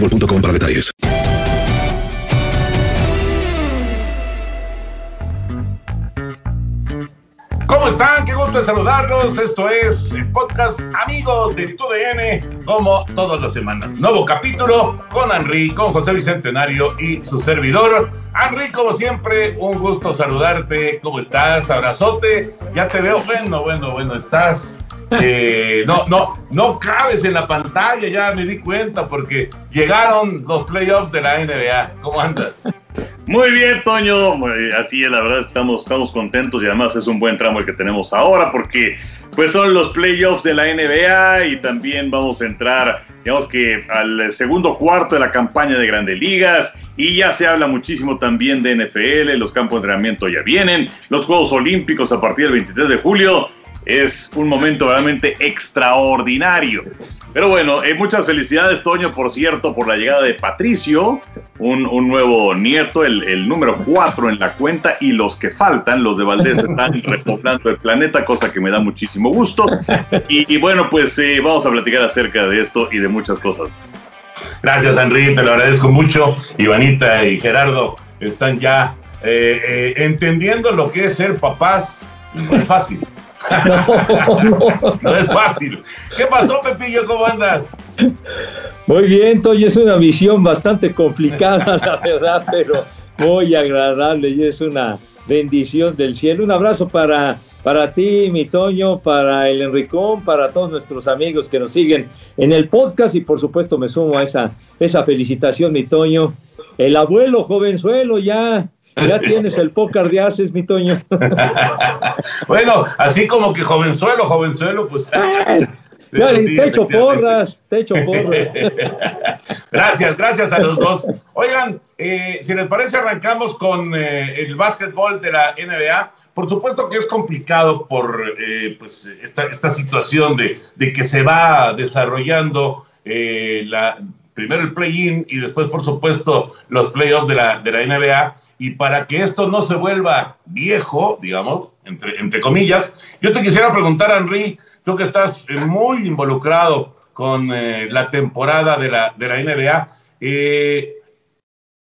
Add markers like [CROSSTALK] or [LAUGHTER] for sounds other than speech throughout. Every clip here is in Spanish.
boostmobile.com para detalles. ¿Cómo están? Qué gusto de saludarlos. Esto es el podcast Amigos de TUDN, como todas las semanas. Nuevo capítulo con Henry, con José Bicentenario y su servidor. Henry, como siempre, un gusto saludarte. ¿Cómo estás? Abrazote. Ya te veo. Bueno, bueno, bueno, estás. Eh, no, no, no cabes en la pantalla, ya me di cuenta, porque llegaron los playoffs de la NBA. ¿Cómo andas? Muy bien, Toño. Así es, la verdad estamos, estamos contentos y además es un buen tramo el que tenemos ahora porque pues son los playoffs de la NBA y también vamos a entrar, digamos que al segundo cuarto de la campaña de Grandes Ligas y ya se habla muchísimo también de NFL, los campos de entrenamiento ya vienen, los Juegos Olímpicos a partir del 23 de julio. Es un momento realmente extraordinario. Pero bueno, eh, muchas felicidades, Toño, por cierto, por la llegada de Patricio, un, un nuevo nieto, el, el número 4 en la cuenta, y los que faltan, los de Valdés, están [LAUGHS] repoblando el planeta, cosa que me da muchísimo gusto. Y, y bueno, pues eh, vamos a platicar acerca de esto y de muchas cosas. Gracias, Henry, te lo agradezco mucho. Ivanita y Gerardo están ya eh, eh, entendiendo lo que es ser papás. No es fácil. [LAUGHS] No es fácil. ¿Qué pasó, Pepillo? ¿Cómo andas? Muy bien, Toño, es una visión bastante complicada, la verdad, pero muy agradable y es una bendición del cielo. Un abrazo para, para ti, mi Toño, para el Enricón, para todos nuestros amigos que nos siguen en el podcast y por supuesto me sumo a esa, esa felicitación, mi Toño. El abuelo jovenzuelo ya, ya tienes el pócar de haces, mi Toño. [LAUGHS] Bueno, así como que jovenzuelo, jovenzuelo, pues. [LAUGHS] Ya, Sí, te echo porras, te echo porras. [LAUGHS] Gracias, gracias a los dos. Oigan, eh, si les parece, arrancamos con eh, el básquetbol de la NBA. Por supuesto que es complicado por eh, pues, esta, esta situación de, de que se va desarrollando eh, la, primero el play-in y después, por supuesto, los playoffs de la, de la NBA. Y para que esto no se vuelva viejo, digamos, entre, entre comillas, yo te quisiera preguntar, Henry, tú que estás eh, muy involucrado con eh, la temporada de la, de la NBA, eh,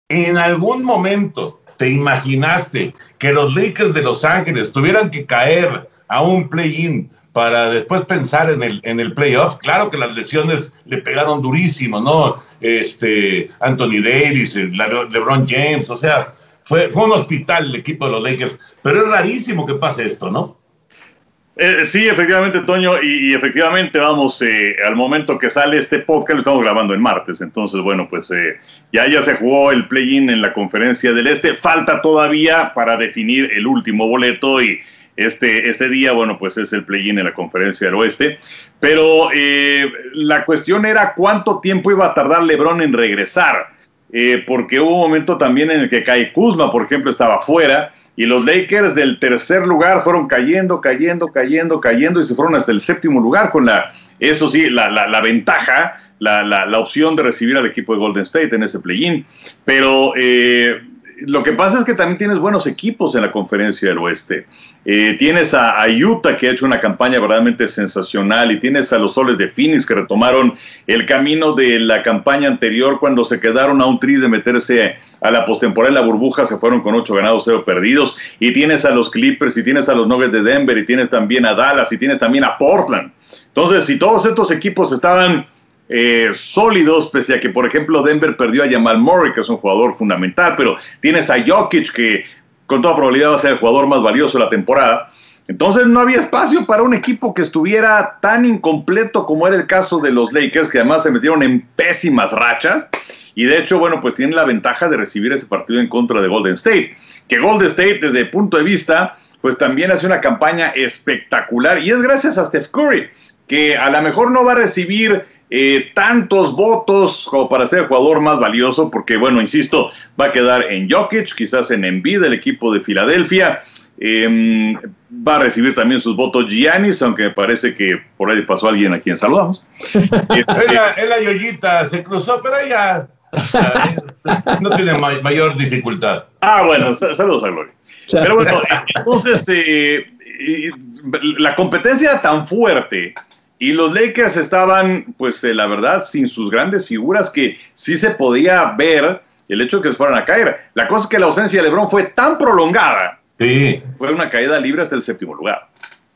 ¿en algún momento te imaginaste que los Lakers de Los Ángeles tuvieran que caer a un play-in para después pensar en el, en el playoff? Claro que las lesiones le pegaron durísimo, ¿no? Este, Anthony Davis, LeBron James, o sea, fue, fue un hospital el equipo de los Lakers, pero es rarísimo que pase esto, ¿no? Eh, sí, efectivamente, Toño, y, efectivamente, vamos, eh, al momento que sale este podcast, lo estamos grabando en martes, entonces, bueno, pues eh, ya, ya se jugó el play-in en la conferencia del Este, falta todavía para definir el último boleto y este, este día, bueno, pues es el play-in en la conferencia del Oeste, pero la cuestión era cuánto tiempo iba a tardar Lebron en regresar. Porque hubo un momento también en el que Kai Kuzma, por ejemplo, estaba fuera, y los Lakers del tercer lugar fueron cayendo, cayendo, cayendo, cayendo y se fueron hasta el séptimo lugar con la, eso sí, la, la, la ventaja, la, la, opción de recibir al equipo de Golden State en ese play-in. Pero eh, lo que pasa es que también tienes buenos equipos en la conferencia del oeste. Eh, tienes a, Utah que ha hecho una campaña verdaderamente sensacional y tienes a los soles de Phoenix que retomaron el camino de la campaña anterior cuando se quedaron a un tris de meterse a la postemporada en la burbuja, se fueron con ocho ganados, cero perdidos. Y tienes a los Clippers y tienes a los Nuggets de Denver y tienes también a Dallas y tienes también a Portland. Entonces, si todos estos equipos estaban eh, sólidos, pese a que, por ejemplo, Denver perdió a Jamal Murray, que es un jugador fundamental, pero tienes a Jokic, que con toda probabilidad va a ser el jugador más valioso de la temporada. Entonces no había espacio para un equipo que estuviera tan incompleto como era el caso de los Lakers, que además se metieron en pésimas rachas. Y de hecho, bueno, pues tienen la ventaja de recibir ese partido en contra de Golden State. Que Golden State, desde el punto de vista, pues también hace una campaña espectacular. Y es gracias a Steph Curry, que a lo mejor no va a recibir eh, tantos votos como para ser el jugador más valioso, porque bueno, insisto, va a quedar en Jokic, quizás en Embiid, el equipo de Filadelfia. Em, va a recibir también sus votos Giannis, aunque me parece que por ahí pasó alguien a quien saludamos. [LAUGHS] Este, es, la, yoyita, se cruzó, pero ella no tiene mayor dificultad. Ah, bueno, saludos a Gloria. Pero bueno, entonces, eh, la competencia tan fuerte y los Lakers estaban, pues eh, la verdad, sin sus grandes figuras que sí se podía ver el hecho de que se fueran a caer. La cosa es que la ausencia de LeBron fue tan prolongada. Sí. Fue una caída libre hasta el séptimo lugar.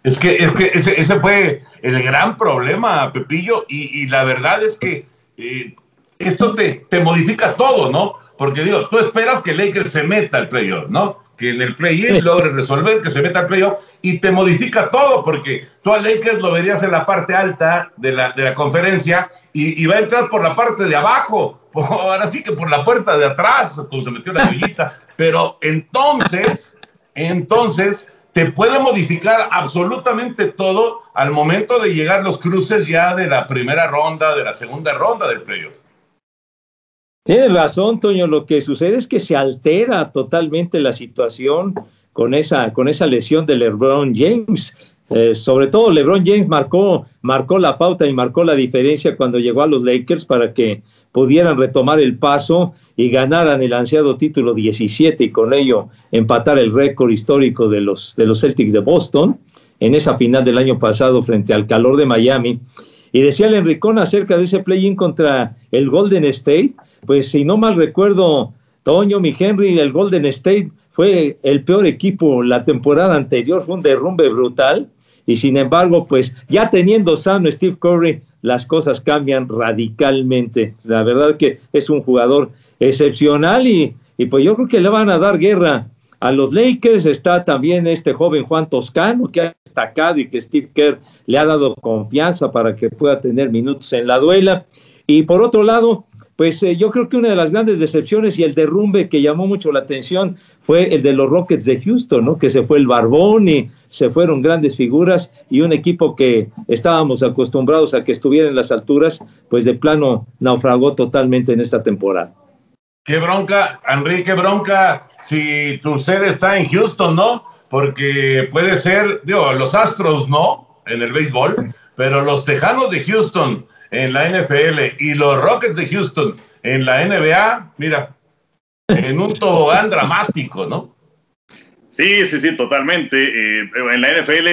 Es que, es que ese, ese fue el gran problema, Pepillo, y, la verdad es que eh, esto te, te modifica todo, ¿no? Porque digo, tú esperas que Lakers se meta al playoff, ¿no? Que en el play-in logre resolver, que se meta al playoff y te modifica todo, porque tú a Lakers lo verías en la parte alta de la, de la conferencia y, va a entrar por la parte de abajo, [LAUGHS] ahora sí que por la puerta de atrás, como se metió la villita, [LAUGHS] pero entonces, entonces te puede modificar absolutamente todo al momento de llegar los cruces ya de la primera ronda, de la segunda ronda del playoff. Tienes razón, Toño. Lo que sucede es que se altera totalmente la situación con esa, con esa lesión de LeBron James. Eh, sobre todo, LeBron James marcó, marcó la pauta y marcó la diferencia cuando llegó a los Lakers para que pudieran retomar el paso y ganaran el ansiado título 17 y con ello empatar el récord histórico de los, de los Celtics de Boston en esa final del año pasado frente al calor de Miami. Y decía el Enricón acerca de ese play-in contra el Golden State, pues si no mal recuerdo, Toño, mi Henry, el Golden State fue el peor equipo la temporada anterior, fue un derrumbe brutal. Y sin embargo, pues ya teniendo sano Steve Curry, las cosas cambian radicalmente. La verdad que es un jugador excepcional y, y pues yo creo que le van a dar guerra a los Lakers. Está también este joven Juan Toscano que ha destacado y que Steve Kerr le ha dado confianza para que pueda tener minutos en la duela. Y por otro lado, pues eh, yo creo que una de las grandes decepciones y el derrumbe que llamó mucho la atención fue el de los Rockets de Houston, ¿no? Que se fue el Barbón y se fueron grandes figuras y un equipo que estábamos acostumbrados a que estuviera en las alturas, pues de plano naufragó totalmente en esta temporada. Qué bronca, Enrique, qué bronca si tu ser está en Houston, ¿no? Porque puede ser, digo, los Astros no, en el béisbol, pero los Tejanos de Houston en la NFL y los Rockets de Houston en la NBA, mira, en un tobogán dramático, ¿no? Sí, sí, sí, totalmente. Eh, en la NFL,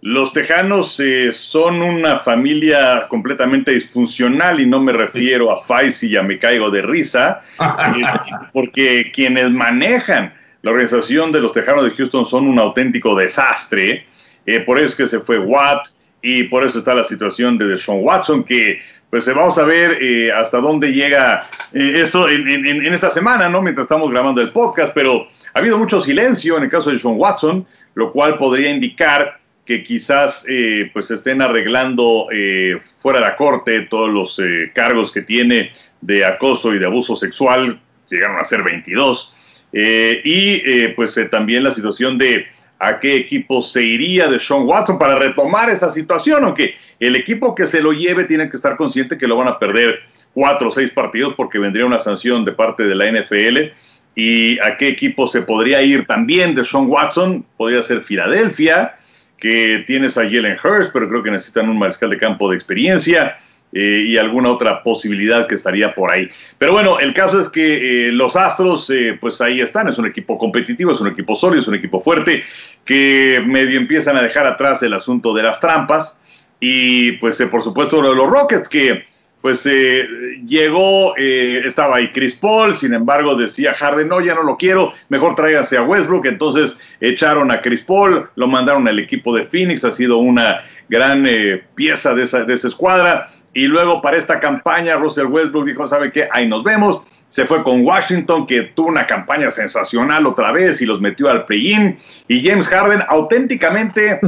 los Tejanos eh, son una familia completamente disfuncional y no me refiero a Faisy, ya me caigo de risa, [LAUGHS] porque quienes manejan la organización de los Tejanos de Houston son un auténtico desastre. Eh, por eso es que se fue Watts, y por eso está la situación de Sean Watson, que pues vamos a ver eh, hasta dónde llega eh, esto en, esta semana, ¿no? Mientras estamos grabando el podcast, pero ha habido mucho silencio en el caso de Sean Watson, lo cual podría indicar que quizás eh, pues estén arreglando eh, fuera de la corte todos los eh, cargos que tiene de acoso y de abuso sexual, llegaron a ser 22, y pues también la situación de a qué equipo se iría de Sean Watson para retomar esa situación, aunque el equipo que se lo lleve tiene que estar consciente que lo van a perder cuatro o seis partidos porque vendría una sanción de parte de la NFL. ¿Y a qué equipo se podría ir también de Sean Watson? Podría ser Filadelfia, que tienes a Jalen Hurst, pero creo que necesitan un mariscal de campo de experiencia. Eh, y alguna otra posibilidad que estaría por ahí. Pero bueno, el caso es que eh, los Astros, eh, pues ahí están, es un equipo competitivo, es un equipo sólido, es un equipo fuerte, que medio empiezan a dejar atrás el asunto de las trampas. Y pues por supuesto los Rockets, que pues eh, llegó, eh, estaba ahí Chris Paul, sin embargo decía Harden, no, ya no lo quiero, mejor tráigase a Westbrook, entonces echaron a Chris Paul, lo mandaron al equipo de Phoenix, ha sido una gran eh, pieza de esa, de esa escuadra, y luego para esta campaña Russell Westbrook dijo, ¿sabe qué? Ahí nos vemos, se fue con Washington, que tuvo una campaña sensacional otra vez y los metió al play-in, y James Harden auténticamente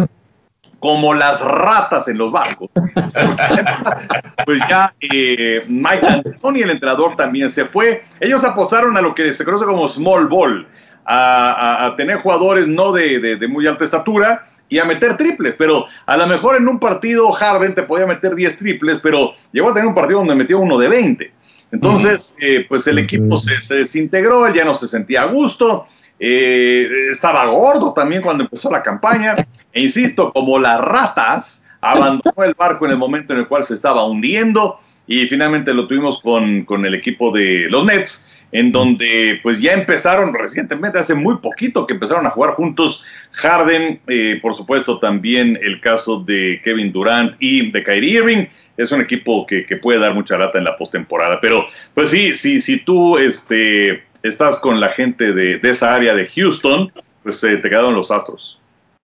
como las ratas en los barcos. [LAUGHS] pues ya eh, Mike Anthony, el entrenador, también se fue. Ellos apostaron a lo que se conoce como small ball, a, tener jugadores no de, muy alta estatura y a meter triples, pero a lo mejor en un partido Harden te podía meter 10 triples, pero llegó a tener un partido donde metió uno de 20. Entonces, eh, pues el equipo se, se, desintegró, él ya no se sentía a gusto, eh, estaba gordo también cuando empezó la campaña, e insisto, como las ratas, abandonó el barco en el momento en el cual se estaba hundiendo y finalmente lo tuvimos con, con el equipo de los Nets, en donde pues ya empezaron recientemente, hace muy poquito que empezaron a jugar juntos Harden, eh, por supuesto también el caso de Kevin Durant y de Kyrie Irving, es un equipo que, que puede dar mucha lata en la postemporada, pero pues sí, sí, si tú este, estás con la gente de, de esa área de Houston, pues eh, te quedaron los astros.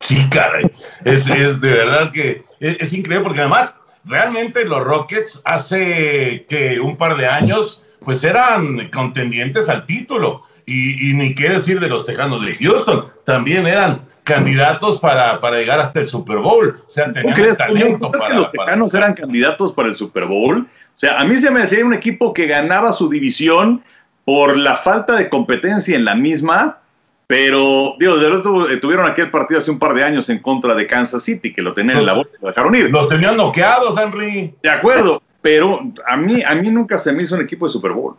Sí, caray. Es, es de verdad que es, increíble porque además realmente los Rockets hace que un par de años pues eran contendientes al título. Y, ni qué decir de los Tejanos de Houston, también eran candidatos para, para llegar hasta el Super Bowl. O sea, tenían crees, talento que los Tejanos eran candidatos para el Super Bowl? O sea, a mí se me decía un equipo que ganaba su división por la falta de competencia en la misma pero, digo, de verdad eh, tuvieron aquel partido hace un par de años en contra de Kansas City, que lo tenían en la bolsa y lo dejaron ir. Los tenían noqueados, Henry. De acuerdo, pero a mí, a mí nunca se me hizo un equipo de Super Bowl.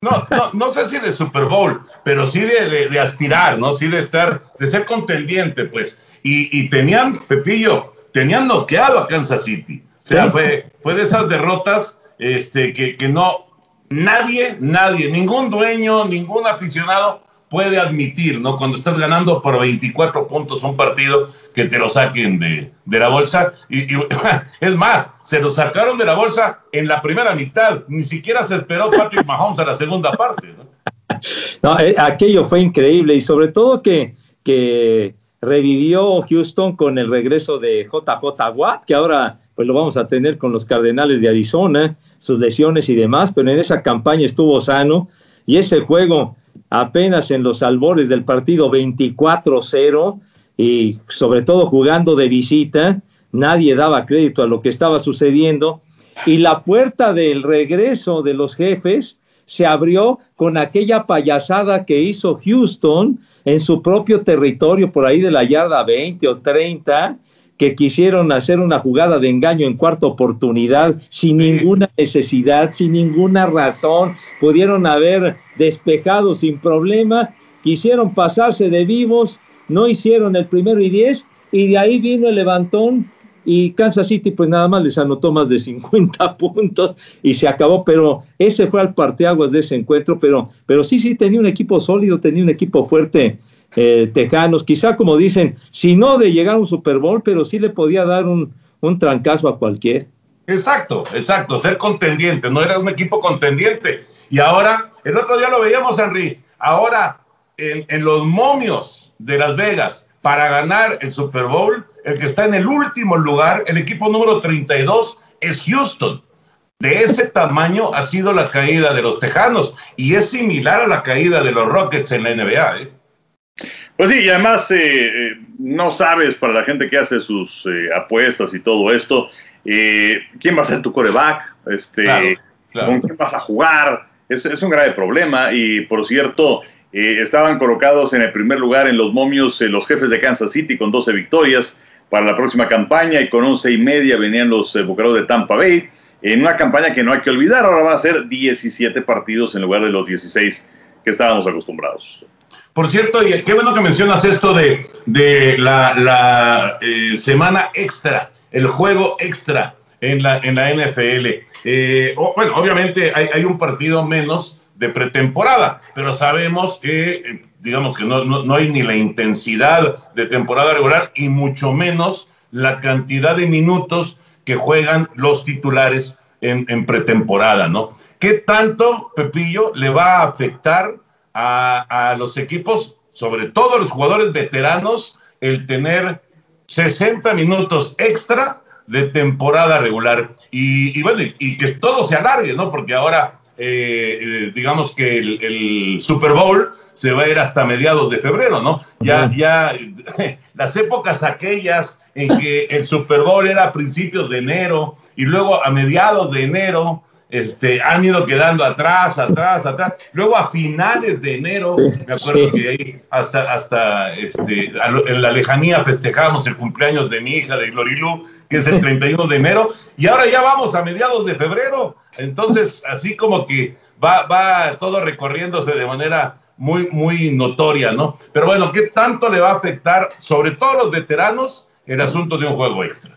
No, no, no sé si de Super Bowl, pero sí de, de, aspirar, ¿no? Sí de estar, de ser contendiente, pues. Y, y, tenían, Pepillo, tenían noqueado a Kansas City. O sea, fue, fue de esas derrotas este, que, que no, nadie, nadie, ningún dueño, ningún aficionado puede admitir, ¿no? Cuando estás ganando por 24 puntos un partido, que te lo saquen de, la bolsa. Y, [LAUGHS] es más, se lo sacaron de la bolsa en la primera mitad. Ni siquiera se esperó Patrick Mahomes a la segunda parte, ¿no? Eh, aquello fue increíble y sobre todo que, que revivió Houston con el regreso de JJ Watt, que ahora pues lo vamos a tener con los Cardenales de Arizona, sus lesiones y demás, pero en esa campaña estuvo sano y ese juego apenas en los albores del partido 24-0 y sobre todo jugando de visita, nadie daba crédito a lo que estaba sucediendo. Y la puerta del regreso de los jefes se abrió con aquella payasada que hizo Houston en su propio territorio por ahí de la yarda 20 o 30 que quisieron hacer una jugada de engaño en cuarta oportunidad sin ninguna necesidad, sin ninguna razón, pudieron haber despejado sin problema, quisieron pasarse de vivos, no hicieron el primero y diez, y de ahí vino el levantón y Kansas City pues nada más les anotó más de 50 [LAUGHS] puntos y se acabó, pero ese fue al parteaguas de ese encuentro, pero, pero sí, sí, tenía un equipo sólido, tenía un equipo fuerte eh, Tejanos, quizá como dicen, si no de llegar a un Super Bowl, pero sí le podía dar un, un trancazo a cualquier. Exacto, exacto, ser contendiente, no era un equipo contendiente. Y ahora, el otro día lo veíamos, Henry, ahora en, en los momios de Las Vegas para ganar el Super Bowl, el que está en el último lugar, el equipo número 32, es Houston. De ese tamaño ha sido la caída de los Tejanos y es similar a la caída de los Rockets en la NBA. ¿eh? Pues sí, y además eh, eh, no sabes para la gente que hace sus eh, apuestas y todo esto, quién va a ser tu coreback, este, con quién vas a jugar. Es, es, un grave problema y por cierto, estaban colocados en el primer lugar en los momios los jefes de Kansas City con 12 victorias para la próxima campaña y con 11 y media venían los bucaros de Tampa Bay en una campaña que no hay que olvidar, ahora van a ser 17 partidos en lugar de los 16 que estábamos acostumbrados. Por cierto, y qué bueno que mencionas esto de, de la, eh, semana extra, el juego extra en la, en la NFL. Eh, bueno, obviamente hay, hay, un partido menos de pretemporada, pero sabemos que, eh, digamos que no, no, no, hay ni la intensidad de temporada regular y mucho menos la cantidad de minutos que juegan los titulares en, en pretemporada, ¿no? ¿Qué tanto, Pepillo, le va a afectar a, los equipos, sobre todo a los jugadores veteranos, el tener 60 minutos extra de temporada regular. Y, bueno, y, que todo se alargue, ¿no? Porque ahora, eh, eh, digamos que el, Super Bowl se va a ir hasta mediados de febrero, ¿no? Ya, ya, [LAUGHS] las épocas aquellas en que el Super Bowl era a principios de enero y luego a mediados de enero este, han ido quedando atrás, atrás, atrás. Luego a finales de enero, me acuerdo que ahí hasta, hasta este, en la lejanía festejamos el cumpleaños de mi hija, de Glorilú, que es el [LAUGHS] 31 de enero, y ahora ya vamos a mediados de febrero. Entonces, así como que va, va todo recorriéndose de manera muy, muy notoria, ¿no? Pero bueno, ¿qué tanto le va a afectar, sobre todo a los veteranos, el asunto de un juego extra?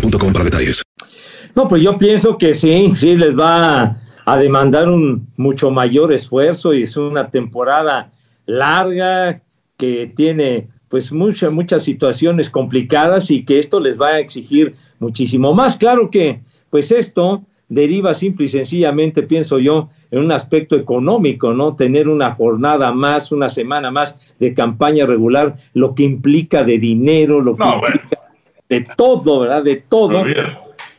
para detalles. No, pues yo pienso que sí, sí les va a demandar un mucho mayor esfuerzo y es una temporada larga que tiene pues muchas muchas situaciones complicadas y que esto les va a exigir muchísimo más. Claro que pues esto deriva simple y sencillamente, pienso yo, en un aspecto económico, ¿no? Tener una jornada más, una semana más de campaña regular, lo que implica de dinero, lo que implica de todo, ¿verdad? De todo.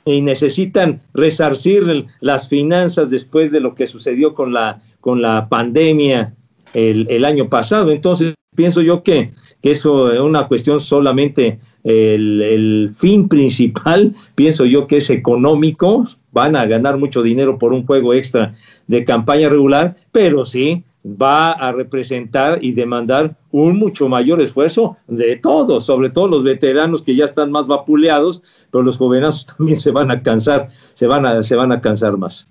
Y necesitan resarcir las finanzas después de lo que sucedió con la, con la pandemia el, año pasado. Entonces, pienso yo que, que eso es una cuestión solamente el, el, fin principal, [LAUGHS] pienso yo que es económico, van a ganar mucho dinero por un juego extra de campaña regular, pero sí va a representar y demandar un mucho mayor esfuerzo de todos, sobre todo los veteranos que ya están más vapuleados, pero los jóvenes también se van a cansar, se van a, se van a cansar más.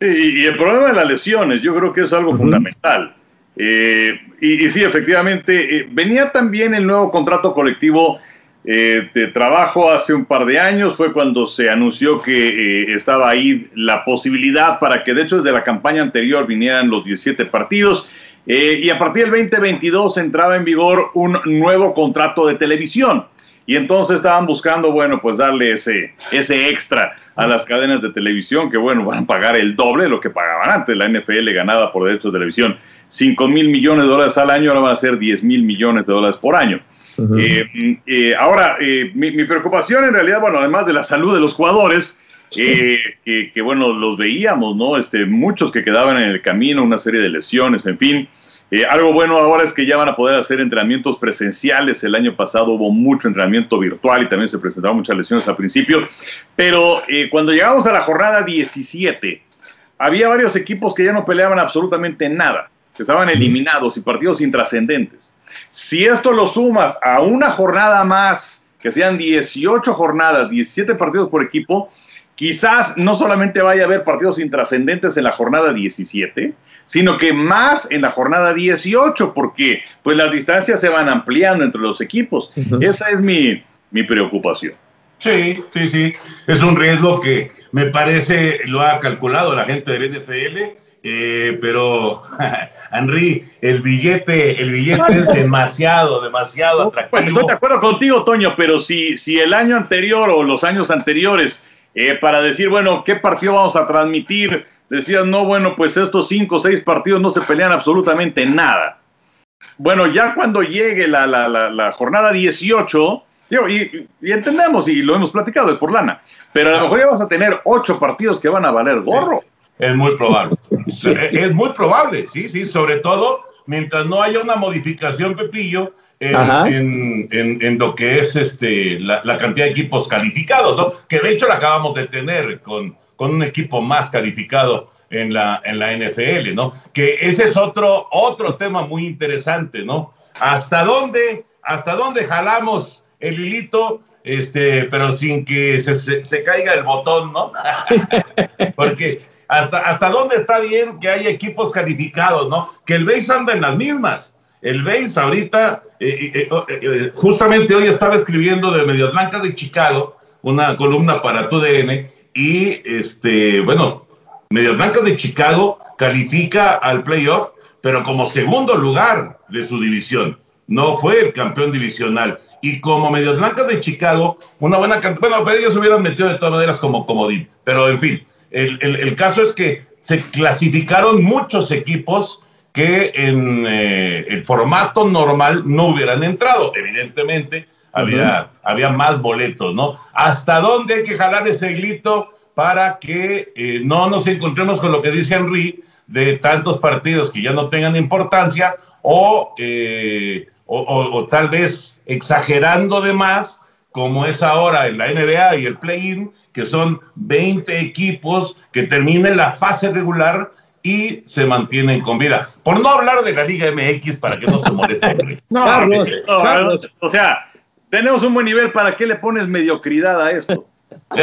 Y, el problema de las lesiones, yo creo que es algo fundamental. Eh, y, sí, efectivamente, eh, venía también el nuevo contrato colectivo eh, de trabajo hace un par de años, fue cuando se anunció que estaba ahí la posibilidad para que, de hecho, desde la campaña anterior vinieran los 17 partidos. y a partir del 2022 entraba en vigor un nuevo contrato de televisión. Y entonces estaban buscando, bueno, pues darle ese, ese extra a las cadenas de televisión que, bueno, van a pagar el doble de lo que pagaban antes. La NFL ganaba por derechos de televisión 5 mil millones de dólares al año, ahora van a ser 10 mil millones de dólares por año. Eh, eh, ahora, eh, mi, preocupación en realidad, bueno, además de la salud de los jugadores, que, que, bueno, los veíamos, ¿no? Este, muchos que quedaban en el camino, una serie de lesiones, en fin. Eh, algo bueno ahora es que ya van a poder hacer entrenamientos presenciales. El año pasado hubo mucho entrenamiento virtual y también se presentaron muchas lesiones al principio. Pero eh, cuando llegamos a la jornada 17, había varios equipos que ya no peleaban absolutamente nada, que estaban eliminados y partidos intrascendentes. Si esto lo sumas a una jornada más, que sean 18 jornadas, 17 partidos por equipo, quizás no solamente vaya a haber partidos intrascendentes en la jornada 17, sino que más en la jornada 18, porque pues las distancias se van ampliando entre los equipos. Esa es mi, mi preocupación. Sí, sí, sí. Es un riesgo que me parece lo ha calculado la gente del NFL, eh, pero [LAUGHS] Henry, el billete, el billete es demasiado, demasiado atractivo. estoy de acuerdo contigo, Toño, pero si, si el año anterior o los años anteriores, eh, para decir, bueno, ¿qué partido vamos a transmitir? decían, no, bueno, pues estos cinco o seis partidos no se pelean absolutamente nada. Bueno, ya cuando llegue la, la, la, jornada 18, y, entendemos, y lo hemos platicado, es por lana, pero a lo mejor ya vas a tener ocho partidos que van a valer gorro. Es muy probable. es muy probable, sí, sí, sobre todo mientras no haya una modificación, Pepillo, en, en, en, lo que es este, la, la, cantidad de equipos calificados, ¿no? Que de hecho la acabamos de tener con, con un equipo más calificado en la, en la NFL, ¿no? Que ese es otro, otro tema muy interesante, ¿no? ¿Hasta dónde, hasta dónde jalamos el hilito, este, pero sin que se, se, caiga el botón, ¿no? [LAUGHS] Porque hasta, hasta dónde está bien que haya equipos calificados, ¿no? Que el base anda en las mismas. El base ahorita, eh, eh, eh, justamente hoy estaba escribiendo de Medias Blancas de Chicago, una columna para tu DN, y este, bueno, Medias Blancas de Chicago califica al playoff, pero como segundo lugar de su división. No fue el campeón divisional. Y como Medias Blancas de Chicago, una buena Bueno, pero ellos hubieran metido de todas maneras como comodín. Pero en fin, el, el, caso es que se clasificaron muchos equipos que en eh, el formato normal no hubieran entrado. Evidentemente, había, había más boletos, ¿no? ¿Hasta dónde hay que jalar ese glito para que eh, no nos encontremos con lo que dice Henry de tantos partidos que ya no tengan importancia o, eh, o, tal vez exagerando de más, como es ahora en la NBA y el play-in, que son 20 equipos que terminen la fase regular y se mantienen con vida. Por no hablar de la Liga MX para que no se moleste. [LAUGHS] no, o sea, tenemos un buen nivel, ¿para qué le pones mediocridad a esto? [LAUGHS]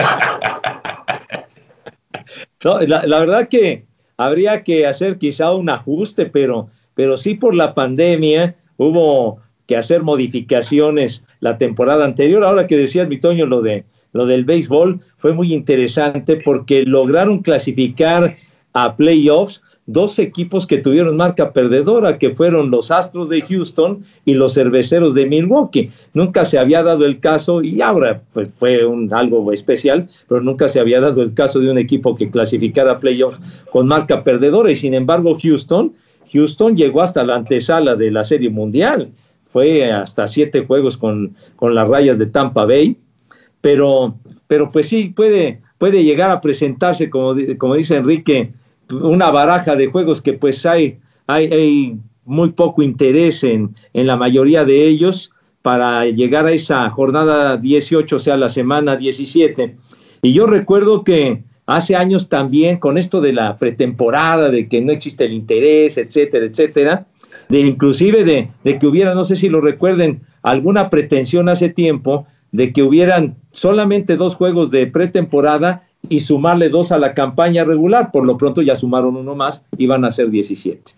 la, verdad que habría que hacer quizá un ajuste, pero, pero sí por la pandemia hubo que hacer modificaciones la temporada anterior. Ahora que decía mi Toño lo de lo del béisbol fue muy interesante porque lograron clasificar a playoffs dos equipos que tuvieron marca perdedora, que fueron los Astros de Houston y los Cerveceros de Milwaukee. Nunca se había dado el caso, y ahora pues, fue algo especial, pero nunca se había dado el caso de un equipo que clasificara playoffs con marca perdedora, y sin embargo Houston, Houston llegó hasta la antesala de la Serie Mundial, fue hasta siete juegos con, con las rayas de Tampa Bay, pero, pero pues sí, puede, puede llegar a presentarse, como, como dice Enrique, una baraja de juegos que pues hay, hay, muy poco interés en, en, la mayoría de ellos para llegar a esa jornada 18, o sea, la semana 17. Y yo recuerdo que hace años también, con esto de la pretemporada, de que no existe el interés, etcétera, etcétera, de inclusive de, de que hubiera, no sé si lo recuerden, alguna pretensión hace tiempo de que hubieran solamente dos juegos de pretemporada y sumarle dos a la campaña regular. Por lo pronto ya sumaron uno más y van a ser 17.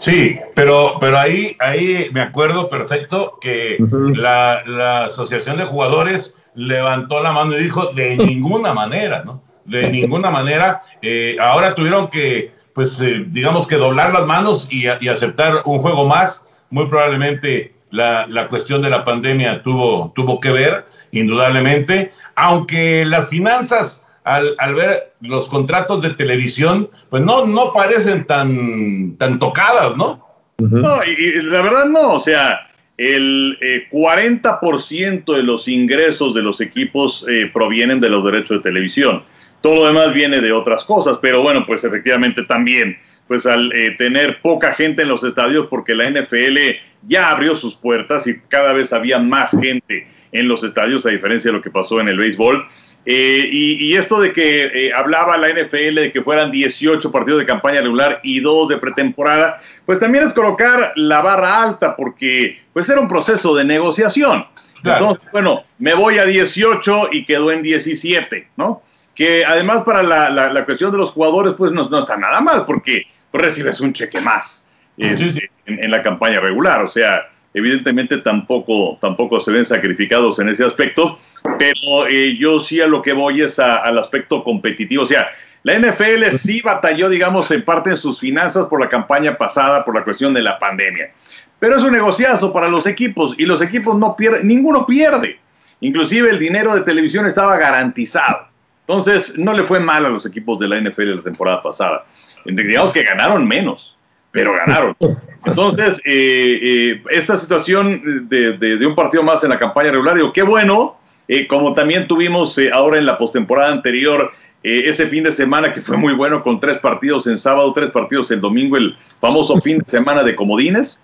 Sí, pero, pero ahí, ahí me acuerdo perfecto que la, la Asociación de Jugadores levantó la mano y dijo, de [LAUGHS] ninguna manera, ¿no? De ninguna manera. Eh, ahora tuvieron que, pues, eh, digamos que doblar las manos y, y, aceptar un juego más. Muy probablemente la, la cuestión de la pandemia tuvo, tuvo que ver, indudablemente, aunque las finanzas al, al, ver los contratos de televisión, pues no, no parecen tan, tan tocadas, ¿no? No, y, y, la verdad no, o sea, el eh, 40% de los ingresos de los equipos eh, provienen de los derechos de televisión. Todo lo demás viene de otras cosas, pero bueno, pues efectivamente también, pues al eh, tener poca gente en los estadios, porque la NFL ya abrió sus puertas y cada vez había más gente en los estadios, a diferencia de lo que pasó en el béisbol, eh, y, y, esto de que eh, hablaba la NFL de que fueran 18 partidos de campaña regular y dos de pretemporada, pues también es colocar la barra alta porque pues era un proceso de negociación. Claro. Entonces, bueno, me voy a 18 y quedó en 17, ¿no? Que además para la, la, la cuestión de los jugadores pues no, no, está nada mal porque recibes un cheque más este, en, en la campaña regular, o sea, evidentemente tampoco, tampoco se ven sacrificados en ese aspecto, pero eh, yo sí a lo que voy es al aspecto competitivo, o sea, la NFL sí batalló, digamos, en parte en sus finanzas por la campaña pasada, por la cuestión de la pandemia, pero es un negociazo para los equipos y los equipos no pierden, ninguno pierde, inclusive el dinero de televisión estaba garantizado, entonces no le fue mal a los equipos de la NFL la temporada pasada, digamos que ganaron menos, pero ganaron. Entonces, eh, eh, esta situación de, de, de, un partido más en la campaña regular, digo, qué bueno, eh, como también tuvimos eh, ahora en la postemporada anterior, eh, ese fin de semana que fue muy bueno con tres partidos en sábado, tres partidos el domingo, el famoso [LAUGHS] fin de semana de comodines.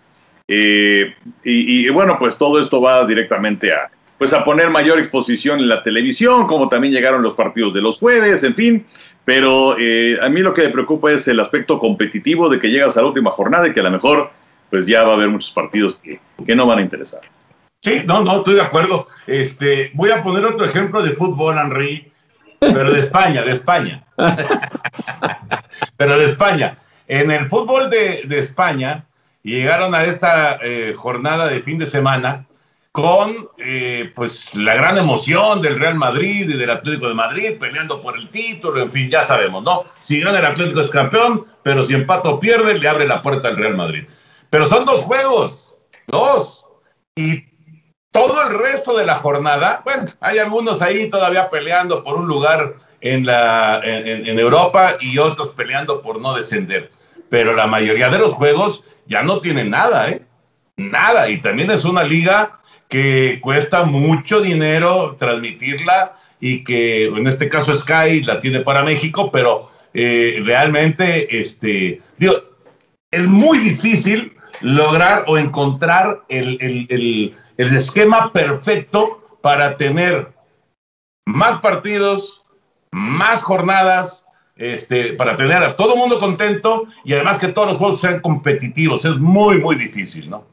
Y, y, bueno, pues todo esto va directamente a, pues a poner mayor exposición en la televisión, como también llegaron los partidos de los jueves, en fin, pero eh, a mí lo que me preocupa es el aspecto competitivo de que llegas a la última jornada y que a lo mejor pues ya va a haber muchos partidos que, no van a interesar. Sí, no, no, estoy de acuerdo. Este, voy a poner otro ejemplo de fútbol, Henry, pero de España, de España. pero de España. En el fútbol de, de España llegaron a esta eh, jornada de fin de semana con eh, pues la gran emoción del Real Madrid y del Atlético de Madrid peleando por el título, en fin, ya sabemos, ¿no? Si gana el Atlético es campeón, pero si empata pierde, le abre la puerta al Real Madrid. Pero son dos juegos, dos. Y todo el resto de la jornada, bueno, hay algunos ahí todavía peleando por un lugar en, la, en Europa y otros peleando por no descender. Pero la mayoría de los juegos ya no tienen nada, ¿eh? Nada. Y también es una liga que cuesta mucho dinero transmitirla y que en este caso Sky la tiene para México, pero eh, realmente este, digo, es muy difícil lograr o encontrar el, el, el, el esquema perfecto para tener más partidos, más jornadas, este, para tener a todo el mundo contento y además que todos los juegos sean competitivos. Es muy, muy difícil, ¿no?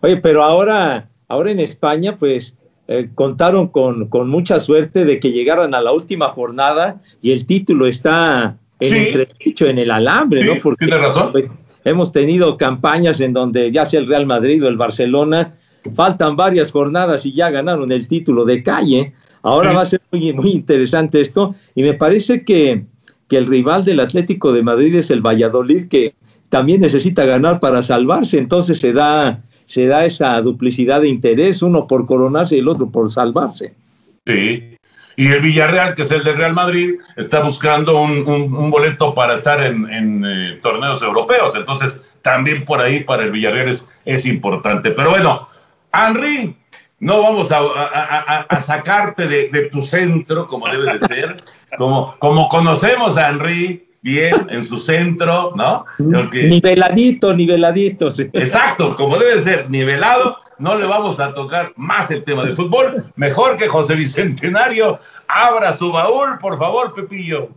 Oye, pero ahora Ahora en España, pues eh, contaron con, con, mucha suerte de que llegaran a la última jornada y el título está en sí. entredicho en el alambre, sí, ¿no? Porque tiene razón. Pues, hemos tenido campañas en donde ya sea el Real Madrid o el Barcelona, faltan varias jornadas y ya ganaron el título de calle. Ahora sí. va a ser muy, muy interesante esto y me parece que, que el rival del Atlético de Madrid es el Valladolid, que también necesita ganar para salvarse, entonces se da se da esa duplicidad de interés, uno por coronarse y el otro por salvarse. Sí, y el Villarreal, que es el del Real Madrid, está buscando un, un, un boleto para estar en, en eh, torneos europeos, entonces también por ahí para el Villarreal es, es importante. Pero bueno, Henry, no vamos a, a, a sacarte de, de, tu centro como debe de ser, [LAUGHS] como, como conocemos a Henry, bien en su centro, ¿no? Porque... Niveladito, niveladito. Sí. Exacto, como debe ser, nivelado, no le vamos a tocar más el tema de fútbol. Mejor que José Bicentenario abra su baúl, por favor, Pepillo.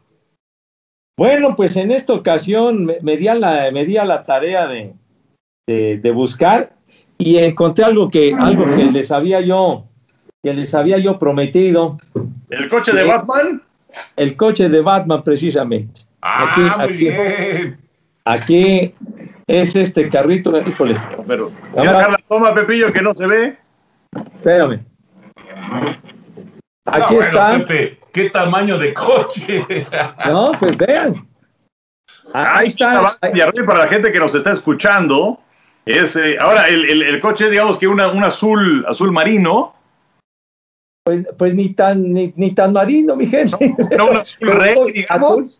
Bueno, pues en esta ocasión me, me di, a la, me di a la tarea de, de, de, buscar y encontré algo que, algo que les había yo, que les había yo prometido. ¿El coche de Batman? El coche de Batman, precisamente. Ah, aquí, muy aquí, bien. Aquí es este carrito, híjole. Pero, ¿Quieres dejar la toma, Pepillo, que no se ve? Espérame. Aquí No, bueno, está. Pepe, ¿qué tamaño de coche? [LAUGHS] No, pues vean. Ahí está. Y para la gente que nos está escuchando. Es, eh, ahora, el, el- el coche, digamos que una, un azul, azul marino. Pues, pues ni tan ni, ni tan marino, mi gente. No, un azul [LAUGHS] rey, azul- digamos.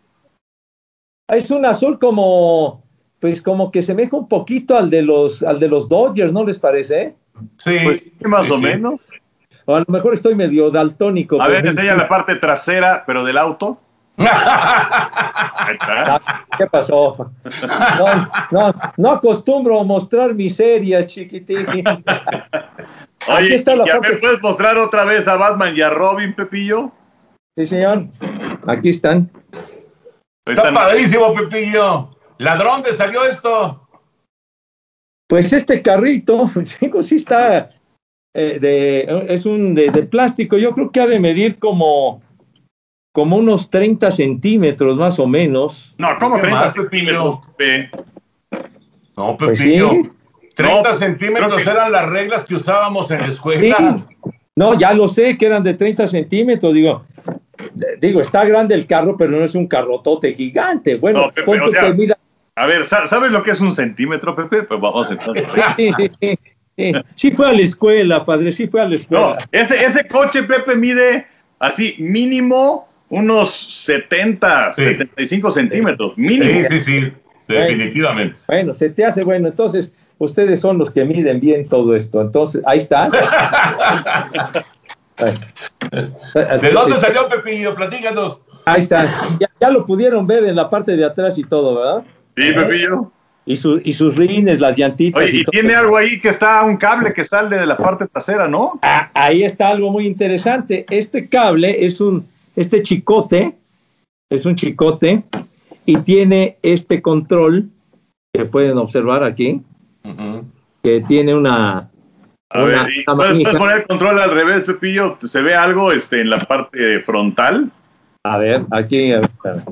Es un azul como, pues como que semeja un poquito al de los, al de los Dodgers, ¿no les parece? Sí. Pues sí, más Sí, o sí. menos. O a lo mejor estoy medio daltónico. A ver, enseña la parte trasera, pero del auto. Ahí está. ¿Qué pasó? No, no, no acostumbro a mostrar miserias, chiquitín. Aquí Oye, está la ¿y a parte- ver, puedes mostrar otra vez a Batman y a Robin, Pepillo? Sí, señor. Aquí están. Está padrísimo, Pepillo. ¿Ladrón de salió esto? Pues este carrito, [LAUGHS] chico, sí está eh, de, es un de, de plástico. Yo creo que ha de medir como, como unos 30 centímetros más o menos. No, ¿cómo ¿Qué 30 más, Pepillo? centímetros, Pe? No, Pues Pepillo. sí. 30 No, centímetros que- eran las reglas que usábamos en la Sí. escuela. No, ya lo sé que eran de 30 centímetros. Digo, digo, está grande el carro, pero no es un carrotote gigante. Bueno, No, Pepe, o tú sea- que mida- A ver, ¿sa- ¿sabes lo que es un centímetro, Pepe? Pues vamos entonces. [LAUGHS] Sí, sí, sí, sí. Sí fue a la escuela, padre, sí fue a la No, escuela. ese, ese coche, Pepe, mide así mínimo unos 70, Sí. 75 centímetros. Mínimo. Sí, sí, sí. Definitivamente. Bueno, se te hace bueno. Entonces, ustedes son los que miden bien todo esto. Entonces, ahí está. [LAUGHS] ¿De dónde salió Pepillo? Platícanos. Ahí está. Ya, ya lo pudieron ver en la parte de atrás y todo, ¿verdad? Sí, Pepillo. Y, su- y sus rines, las llantitas. Oye, y todo. tiene algo ahí que está, un cable que sale de la parte trasera, ¿no? Ah, ahí está algo muy interesante. Este cable es un, este chicote, es un chicote y tiene este control que pueden observar aquí, que tiene una, A una- ver, ¿y una ¿puedes, poner el control al revés, Pepillo? ¿Se ve algo este, en la parte frontal? A ver, aquí. a ver, espera.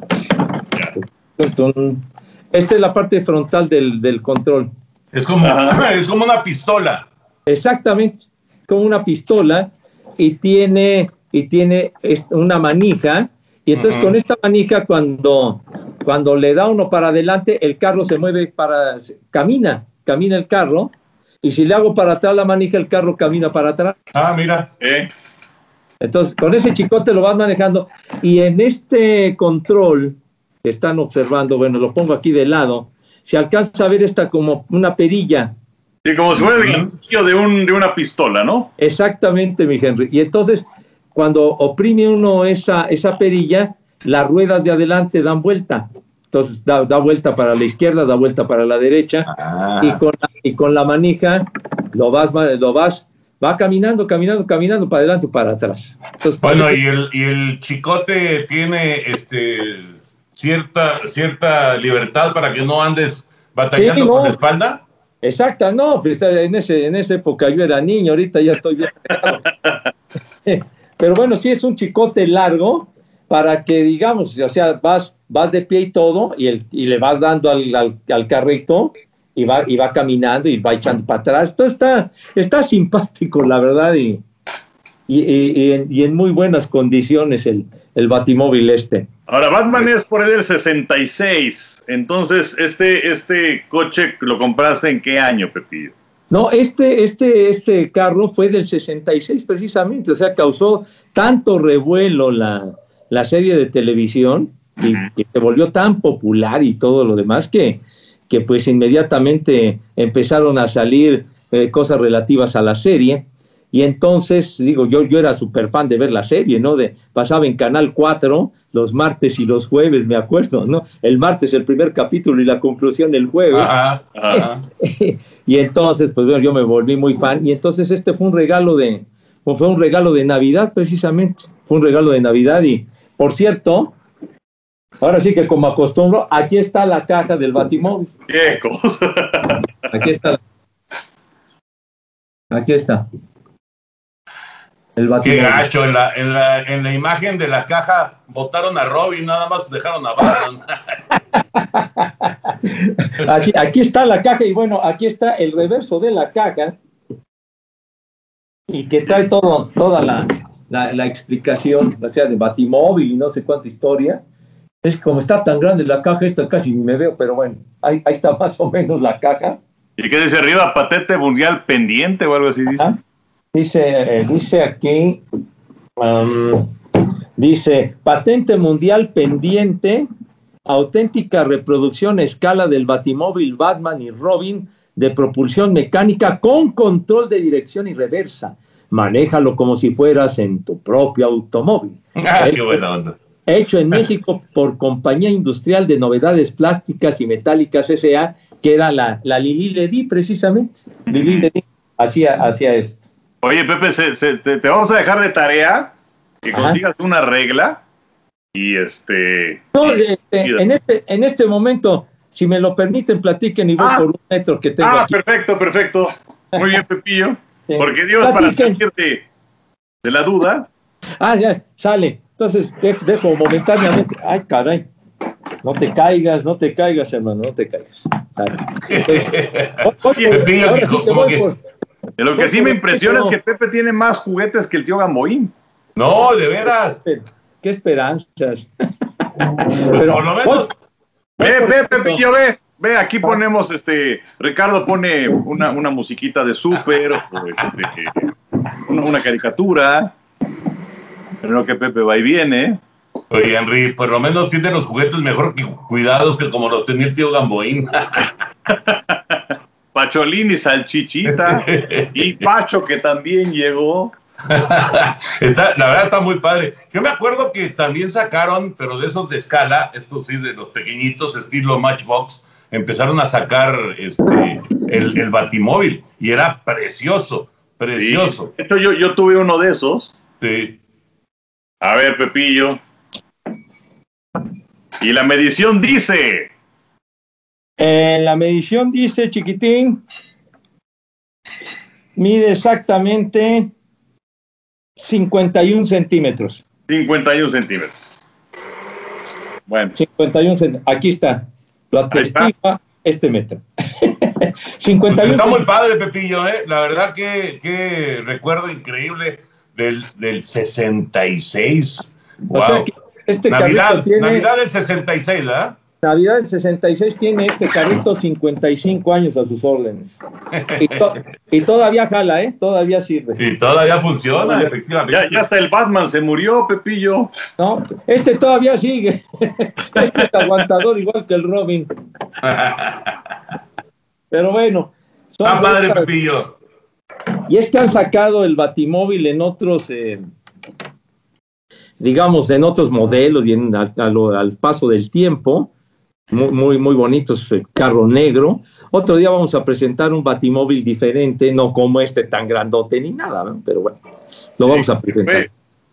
Esta es la parte frontal del, del control. Es como, [CLEARS THROAT] es como una pistola. Exactamente, como una pistola y tiene, y tiene una manija. Y entonces con esta manija, cuando, cuando le da uno para adelante, el carro se mueve para, camina, camina el carro. Y si le hago para atrás la manija, el carro camina para atrás. Ah, mira. ¿Eh? Entonces, con ese chicote lo vas manejando y en este control que están observando, bueno, lo pongo aquí de lado, se alcanza a ver esta como una perilla. Sí, como si fuera el gatillo de, un, de una pistola, ¿no? Exactamente, mi Henry. Y entonces, cuando oprime uno esa, esa perilla, las ruedas de adelante dan vuelta. Entonces, da, da vuelta para la izquierda, da vuelta para la derecha. Ah. Y, con la, y con la manija lo vas, lo vas, va caminando, caminando, caminando para adelante y para atrás. Entonces, Bueno, y el, y el chicote tiene este cierta, cierta libertad para que no andes batallando Sí, con la espalda. Exacto, no, pues en, ese, en esa época yo era niño, ahorita ya estoy bien. [LAUGHS] Pero bueno, sí es un chicote largo para que, digamos, o sea, vas, vas de pie y todo y, el, y le vas dando al, al, al carrito y va, y va caminando y va echando para atrás. Esto está, está simpático, la verdad, y, y, y- y en, y en muy buenas condiciones el, el batimóvil este. Ahora, Batman es por ahí del 66. Entonces, este, este coche lo compraste en qué año, Pepillo? No, este, este, este carro fue del 66 precisamente, o sea, causó tanto revuelo la, la serie de televisión y que se volvió tan popular y todo lo demás que, que pues inmediatamente empezaron a salir eh, cosas relativas a la serie. Y entonces, digo, yo, yo era súper fan de ver la serie, ¿no? De, pasaba en Canal 4 los martes y los jueves, me acuerdo, ¿no? El martes el primer capítulo y la conclusión el jueves. Ajá, ajá. [LAUGHS] y entonces, pues bueno, yo me volví muy fan y entonces este fue un regalo de, fue un regalo de Navidad precisamente, fue un regalo de Navidad y, por cierto, ahora sí que como acostumbro, aquí está la caja del Batimóvil, ¿Qué cosa? aquí está. Aquí está. El Qué Batimóvil. gacho, en la, en, la, en la imagen de la caja votaron a Robin, nada más dejaron a Batman. [LAUGHS] Así, aquí está la caja y bueno, aquí está el reverso de la caja y que trae todo, toda la, la, la explicación, o sea, de Batimóvil y no sé cuánta historia. Es como está tan grande la caja, esta casi ni me veo, pero bueno, ahí, ahí está [LAUGHS] más o menos la caja. ¿Y qué dice arriba? Patente mundial pendiente o algo así dice. Ajá. Dice, eh, dice aquí, um, dice, patente mundial pendiente, auténtica reproducción a escala del batimóvil Batman y Robin de propulsión mecánica con control de dirección y reversa. Manéjalo como si fueras en tu propio automóvil. [LAUGHS] Ah, qué Hecho- buena onda. Hecho en México por Compañía Industrial de Novedades Plásticas y Metálicas S.A., que era la, la Lili Ledi, precisamente. Lili Ledi hacía, hacía esto. Oye, Pepe, se- se- te, te vamos a dejar de tarea que Ajá. consigas una regla y este. No, este, en, este, en este momento, si me lo permiten, platiquen y voy Ah. por un metro que tengo Ah, aquí. perfecto, perfecto. Muy bien, [LAUGHS] Pepillo. Sí. Porque Dios, para Platiquen. salir de, de la duda, Ah, ya, sale. Entonces, de- dejo momentáneamente. Ay, caray. No te caigas, no te caigas, hermano, no te caigas. [LAUGHS] Lo que sí me pero impresiona es que Pepe tiene más juguetes que el tío Gamboín. No, de veras. Qué esperanzas. Por lo menos. Ve, ve, Pepillo, ve. Ve, aquí ponemos, este, Ricardo pone una, una musiquita de súper, o este, una, una caricatura. Pero que Pepe va y viene. Oye, Henry, por lo menos tiene los juguetes mejor cuidados que como los tenía el tío Gamboín. [LAUGHS] Pacholín y Salchichita. [LAUGHS] Y Pacho, que también llegó. [LAUGHS] Está, la verdad está muy padre. Yo me acuerdo que también sacaron, pero de esos de escala, estos sí, de los pequeñitos, estilo Matchbox, empezaron a sacar este, el, el Batimóvil y era precioso, precioso. De hecho, yo, yo tuve uno de esos. Sí. A ver, Pepillo. Y la medición dice. En la medición dice, chiquitín, mide exactamente 51 centímetros. 51 centímetros. Bueno, 51 centímetros. Aquí está. Lo atestigua este metro. [LAUGHS] 51 Está muy padre, Pepillo, ¿eh? La verdad que, que recuerdo increíble del, del 66. O Wow. sea que este Navidad, carrito tiene, Navidad del 66, ¿verdad? Navidad del 66 tiene este carrito 55 años a sus órdenes. Y, to- y todavía jala, ¿eh? Todavía sirve. Y todavía funciona, efectivamente. ya, ya hasta el Batman se murió, Pepillo. ¿no? Este todavía sigue. [LAUGHS] Este es aguantador igual que el Robin. [LAUGHS] Pero bueno. Está padre, estas- Pepillo. Y es que han sacado el Batimóvil en otros, eh, digamos, en otros modelos y en, a- a lo- al paso del tiempo. Muy, muy, muy bonitos, eh, carro negro. Otro día vamos a presentar un Batimóvil diferente, no como este tan grandote ni nada, ¿no? pero bueno, lo vamos a presentar.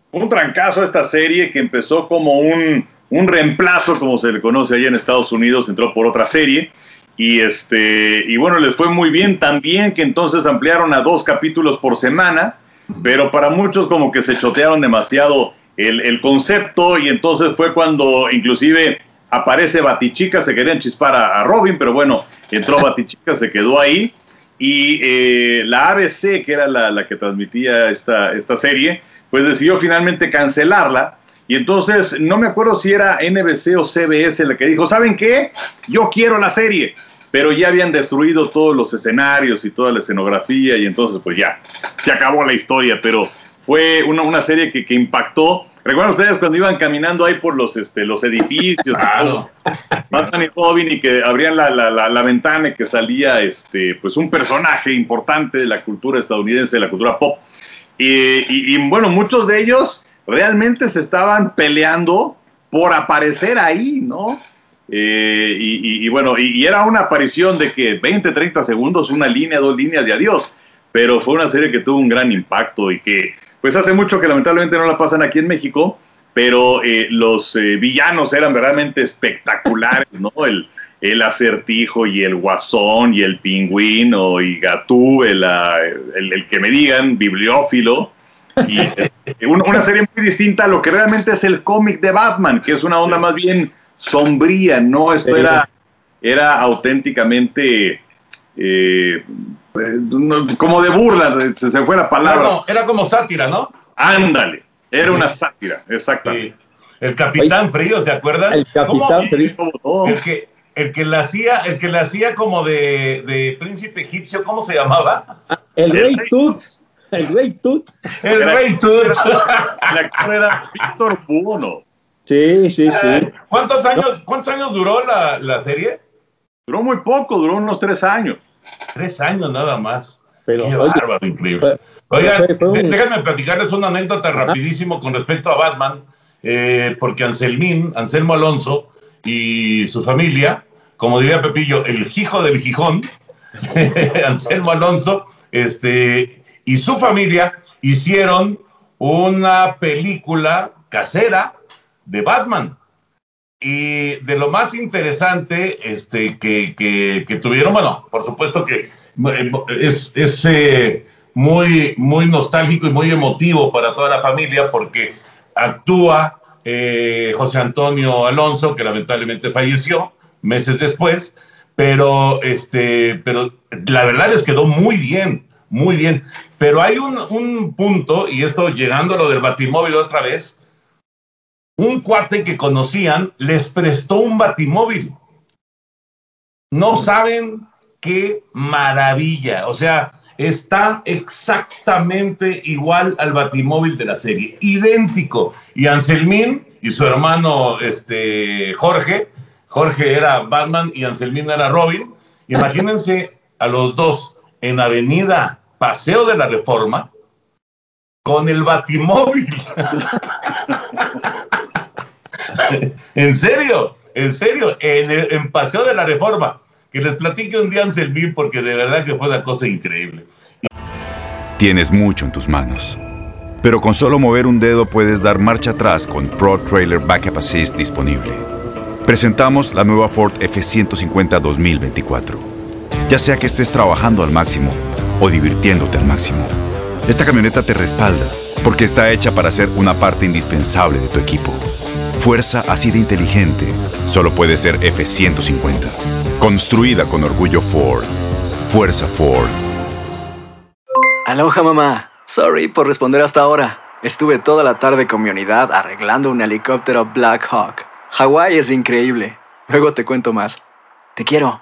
Fue un trancazo esta serie que empezó como un, un reemplazo, como se le conoce allá en Estados Unidos, entró por otra serie. Y, este, y bueno, les fue muy bien. También que entonces ampliaron a dos capítulos por semana, pero para muchos como que se chotearon demasiado el, el concepto. Y entonces fue cuando inclusive aparece Batichica, se querían chispar a, a Robin, pero bueno, entró [LAUGHS] Batichica, se quedó ahí. Y eh, la ABC, que era la, la que transmitía esta, esta serie, pues decidió finalmente cancelarla. Y entonces, no me acuerdo si era NBC o CBS la que dijo, ¿saben qué? Yo quiero la serie. Pero ya habían destruido todos los escenarios y toda la escenografía y entonces pues ya, se acabó la historia. Pero fue una, una serie que, que impactó. ¿Recuerdan ustedes cuando iban caminando ahí por los, este, los edificios? [LAUGHS] Claro. Batman y Robin y que abrían la, la, la, la ventana y que salía este, pues un personaje importante de la cultura estadounidense, de la cultura pop. Y, y- y, bueno, muchos de ellos realmente se estaban peleando por aparecer ahí, ¿no? Eh, y, bueno, y, era una aparición de que 20, 30 segundos, una línea, dos líneas y adiós. Pero fue una serie que tuvo un gran impacto y que pues hace mucho que lamentablemente no la pasan aquí en México, pero eh, los eh, villanos eran verdaderamente espectaculares, ¿no? El, acertijo y el guasón y el pingüino y Gatú, el, el, el que me digan, bibliófilo. Y eh, una, serie muy distinta a lo que realmente es el cómic de Batman, que es una onda más bien sombría, ¿no? Esto era era auténticamente eh, como de burla, se, fue la palabra. No, era como sátira, ¿no? Ándale, era una sátira, exactamente. El Capitán Frío, ¿se acuerdan? El Capitán Frío. El que, el que le hacía, el que le hacía como de, de príncipe egipcio, ¿cómo se llamaba? El, Rey Tut. El Rey Tut. El Rey Tut. El actor era Víctor Buono. Sí, sí, sí. Eh, ¿Cuántos años, ¿Cuántos años duró la, la serie? Duró muy poco, duró unos tres años. Tres años nada más. Pero, Qué oye, bárbaro, increíble. Oigan, un- déjenme platicarles una anécdota rapidísimo con respecto a Batman, eh, porque Anselmín, Anselmo Alonso y su familia, como diría Pepillo, el hijo del Gijón, [LAUGHS] Anselmo Alonso, este, y su familia hicieron una película casera de Batman. Y de lo más interesante este, que, que- tuvieron, bueno, por supuesto que eh, es, es, eh, muy, muy nostálgico y muy emotivo para toda la familia porque actúa eh, José Antonio Alonso, que lamentablemente falleció meses después, pero, este, pero la verdad les quedó muy bien, muy bien. Pero hay un, un punto, y esto llegando a lo del batimóvil otra vez, un cuate que conocían les prestó un batimóvil. No saben qué maravilla. O sea, está exactamente igual al batimóvil de la serie, idéntico. Y Anselmín y su hermano este, Jorge, Jorge era Batman y Anselmín era Robin. Imagínense a los dos en Avenida Paseo de la Reforma con el batimóvil. [LAUGHS] en serio, en serio, en, el- Paseo de la Reforma. Que les platique un día Anselmín porque de verdad que fue una cosa increíble. Tienes mucho en tus manos. Pero con solo mover un dedo puedes dar marcha atrás con Pro Trailer Backup Assist disponible. Presentamos la nueva Ford F150 2024. Ya sea que estés trabajando al máximo o divirtiéndote al máximo, esta camioneta te respalda porque está hecha para ser una parte indispensable de tu equipo. Fuerza así de inteligente solo puede ser F150. Construida con orgullo Ford. Fuerza Ford. Aloha mamá. Sorry por responder hasta ahora. Estuve toda la tarde con mi unidad arreglando un helicóptero Black Hawk. Hawái es increíble. Luego te cuento más. Te quiero.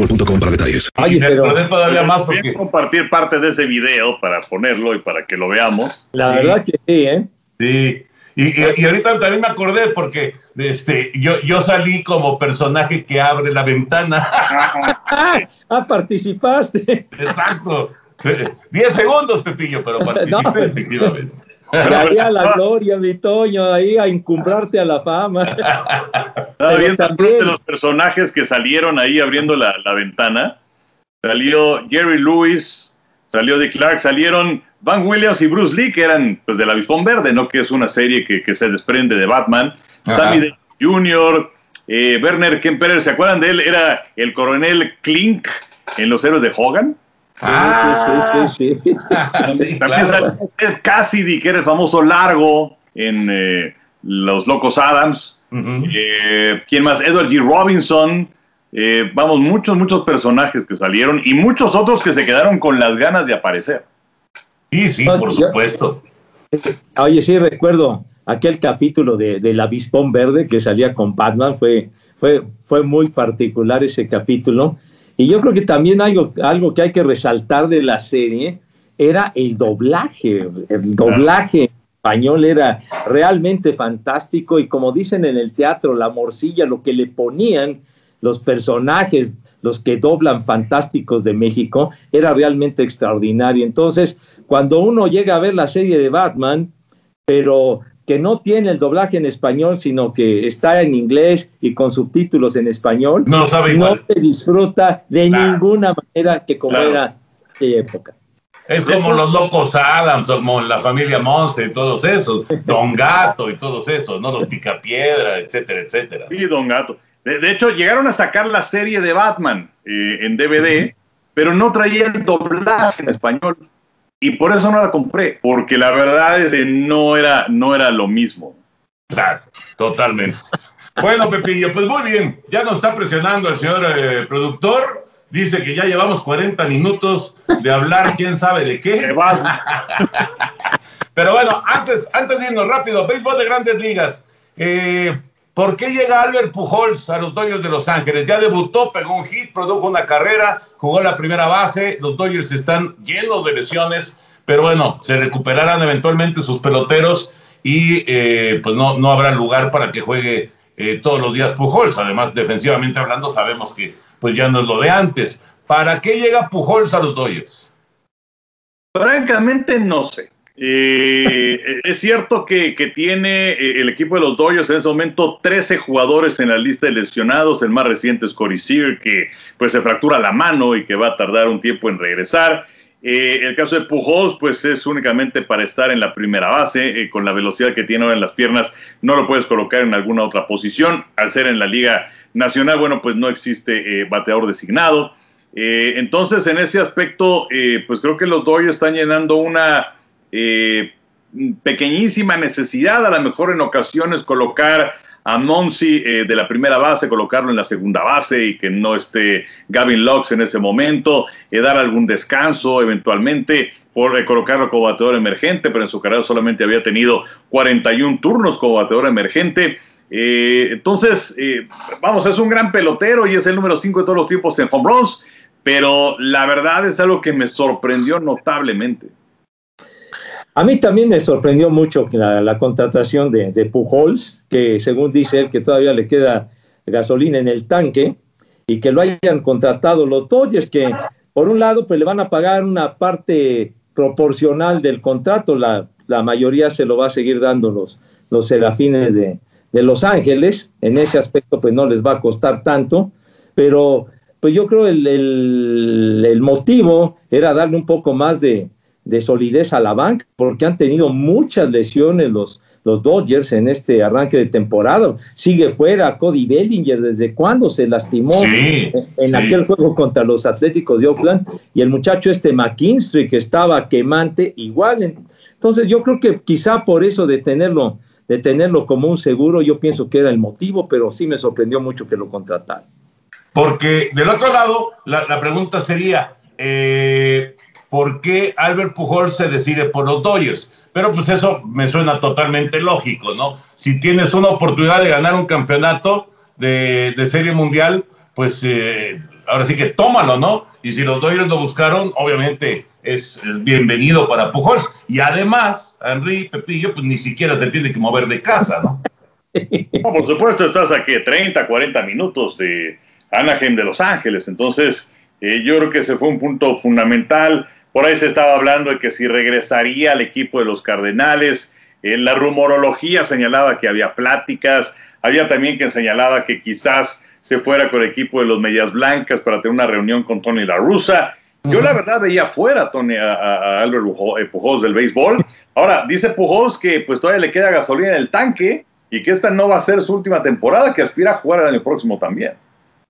boostmobile.com para detalles. y me acordé todavía más Voy a porque compartir parte de ese video para ponerlo y para que lo veamos. La Sí. verdad que sí, ¿eh? Sí. Y, y- y ahorita también me acordé porque este, yo, yo salí como personaje que abre la ventana. Ah, [LAUGHS] ah, participaste. Exacto. Diez segundos, Pepillo, pero [LAUGHS] participé No. efectivamente. De ahí a la [LAUGHS] gloria, mi Toño, ahí a encumbrarte a la fama. [LAUGHS] Estaba Pero viendo también- de los personajes que salieron ahí abriendo la, la ventana. Salió Jerry Lewis, salió Dick Clark, salieron Van Williams y Bruce Lee, que eran pues del Avispón Verde, ¿no? Que es una serie que, que se desprende de Batman. Ajá. Sammy Davis Jr., eh, Werner Kemperer, ¿se acuerdan de él? Era el coronel Klink en Los Héroes de Hogan. Ah, sí, sí, sí. sí, [LAUGHS] También claro. salió Ted Cassidy, que era el famoso largo en eh, Los Locos Adams. Eh, ¿Quién más? Edward G. Robinson. Eh, vamos, muchos, muchos personajes que salieron y muchos otros que se quedaron con las ganas de aparecer. Sí, sí, No, por yo- supuesto. Oye, sí, recuerdo aquel capítulo de, del avispón verde que salía con Batman, fue, fue, fue muy particular ese capítulo. Y yo creo que también algo, algo que hay que resaltar de la serie era el doblaje. El doblaje español era realmente fantástico y como dicen en el teatro, la morcilla, lo que le ponían los personajes, los que doblan fantásticos de México, era realmente extraordinario. Entonces, cuando uno llega a ver la serie de Batman, pero que no tiene el doblaje en español, sino que está en inglés y con subtítulos en español, no, sabe no se disfruta de ninguna manera que como era de época. Es como los locos Adams, como la familia Monster y todos esos, Don Gato y todos esos, ¿no? Los Picapiedra, etcétera, etcétera. Sí, Don Gato. De, hecho, llegaron a sacar la serie de Batman eh, en DVD, pero no traía el doblaje en español. Y por eso no la compré, porque la verdad es que no era, no era lo mismo. Claro, totalmente. Bueno, Pepillo, pues muy bien. Ya nos está presionando el señor eh, productor. Dice que ya llevamos 40 minutos de hablar quién sabe de qué. [LAUGHS] Pero bueno, antes, antes de irnos rápido, béisbol de grandes ligas. Eh, ¿Por qué llega Albert Pujols a los Dodgers de Los Ángeles? Ya debutó, pegó un hit, produjo una carrera, jugó la primera base. Los Dodgers están llenos de lesiones, pero bueno, se recuperarán eventualmente sus peloteros y eh, pues no, no habrá lugar para que juegue eh, todos los días Pujols. Además, defensivamente hablando, sabemos que pues ya no es lo de antes. ¿Para qué llega Pujols a los Dodgers? Francamente, no sé. Eh, es cierto que, tiene eh, el equipo de los Dodgers en ese momento 13 jugadores en la lista de lesionados. El más reciente es Corey Seager, que pues se fractura la mano y que va a tardar un tiempo en regresar. Eh, el caso de Pujols, pues es únicamente para estar en la primera base, con la velocidad que tiene ahora en las piernas, no lo puedes colocar en alguna otra posición. Al ser en la Liga Nacional, bueno, pues no existe bateador designado. entonces, en ese aspecto, pues creo que los Dodgers están llenando una eh, pequeñísima necesidad, a lo mejor en ocasiones colocar a Monsi eh, de la primera base, colocarlo en la segunda base y que no esté Gavin Lux en ese momento, eh, dar algún descanso eventualmente, por colocarlo como bateador emergente, pero en su carrera solamente había tenido 41 turnos como bateador emergente. entonces, vamos, es un gran pelotero y es el número 5 de todos los tiempos en home runs, pero la verdad es algo que me sorprendió notablemente. A mí también me sorprendió mucho la, la contratación de, de, Pujols, que según dice él que todavía le queda gasolina en el tanque y que lo hayan contratado. Los Dodgers, que por un lado pues le van a pagar una parte proporcional del contrato, la, mayoría se lo va a seguir dando los, los serafines de, de Los Ángeles, en ese aspecto pues no les va a costar tanto, pero pues yo creo el, el, el motivo era darle un poco más de, de solidez a la banca, porque han tenido muchas lesiones los, los Dodgers en este arranque de temporada. Sigue fuera Cody Bellinger, ¿desde cuándo se lastimó en, aquel juego contra los Atléticos de Oakland? Y el muchacho este McKinstry, que estaba quemante, igual. Entonces yo creo que quizá por eso de tenerlo, de tenerlo como un seguro, yo pienso que era el motivo, pero sí me sorprendió mucho que lo contrataran. Porque del otro lado, la, la pregunta sería, eh, por qué Albert Pujol se decide por los Dodgers. Pero pues eso me suena totalmente lógico, ¿no? Si tienes una oportunidad de ganar un campeonato de, serie mundial, pues eh, ahora sí que tómalo, ¿no? Y si los Dodgers lo buscaron, obviamente es bienvenido para Pujols. Y además, Henry Pepillo, pues ni siquiera se tiene que mover de casa, ¿no? [LAUGHS] por supuesto, estás aquí 30, 40 minutos de Anaheim de Los Ángeles. Entonces, eh, yo creo que ese fue un punto fundamental. Por ahí se estaba hablando de que si regresaría al equipo de los Cardenales. En la rumorología señalaba que había pláticas. Había también quien señalaba que quizás se fuera con el equipo de los Medias Blancas para tener una reunión con Tony La Russa. Yo la verdad veía fuera Tony, a, Albert eh, Pujols del béisbol. Ahora, dice Pujols que pues todavía le queda gasolina en el tanque y que esta no va a ser su última temporada, que aspira a jugar el año próximo también.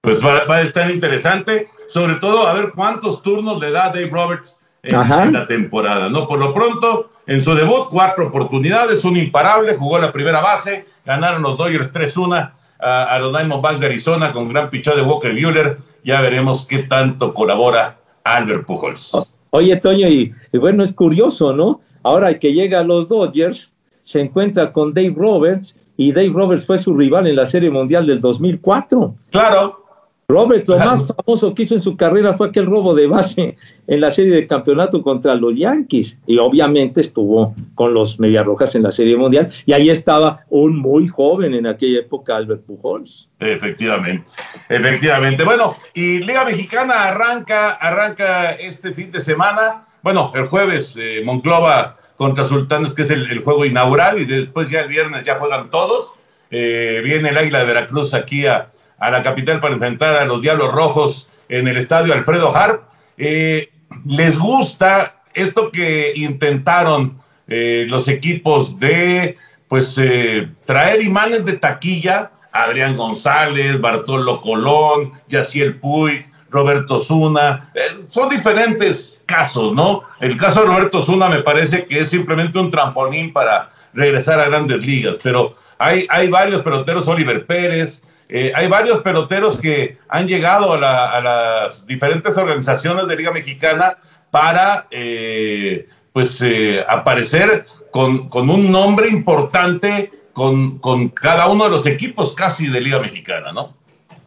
Pues va, va a estar interesante, sobre todo a ver cuántos turnos le da Dave Roberts en, la temporada. ¿no? Por lo pronto, en su debut, cuatro oportunidades, un imparable, jugó la primera base, ganaron los Dodgers 3-1 a, los Diamondbacks de Arizona con gran pichón de Walker Buehler. Ya veremos qué tanto colabora Albert Pujols. Oye, Toño, y, bueno, es curioso, ¿no? Ahora que llega a los Dodgers, se encuentra con Dave Roberts y Dave Roberts fue su rival en la Serie Mundial del 2004. Claro. Roberts, lo más famoso que hizo en su carrera fue aquel robo de base en la serie de campeonato contra los Yankees. Y obviamente estuvo con los Mediarrojas en la Serie Mundial. Y ahí estaba un muy joven en aquella época, Albert Pujols. Efectivamente, efectivamente. Bueno, y Liga Mexicana arranca, arranca este fin de semana. Bueno, el jueves eh, Monclova contra Sultanes, que es el, el, juego inaugural, y después ya el viernes ya juegan todos. Eh, viene el Águila de Veracruz aquí a, a, la capital para enfrentar a los Diablos Rojos en el estadio Alfredo Harp. Eh, ¿Les gusta esto que intentaron eh, los equipos de pues traer imanes de taquilla? Adrián González, Bartolo Colón, Yaciel Puig, Roberto Zuna. Eh, son diferentes casos, ¿no? El caso de Roberto Zuna me parece que es simplemente un trampolín para regresar a grandes ligas, pero hay, hay varios peloteros, Oliver Pérez, eh, hay varios peloteros que han llegado a, la, a, las diferentes organizaciones de Liga Mexicana para, eh, pues, aparecer con, con, un nombre importante con, con cada uno de los equipos casi de Liga Mexicana, ¿no?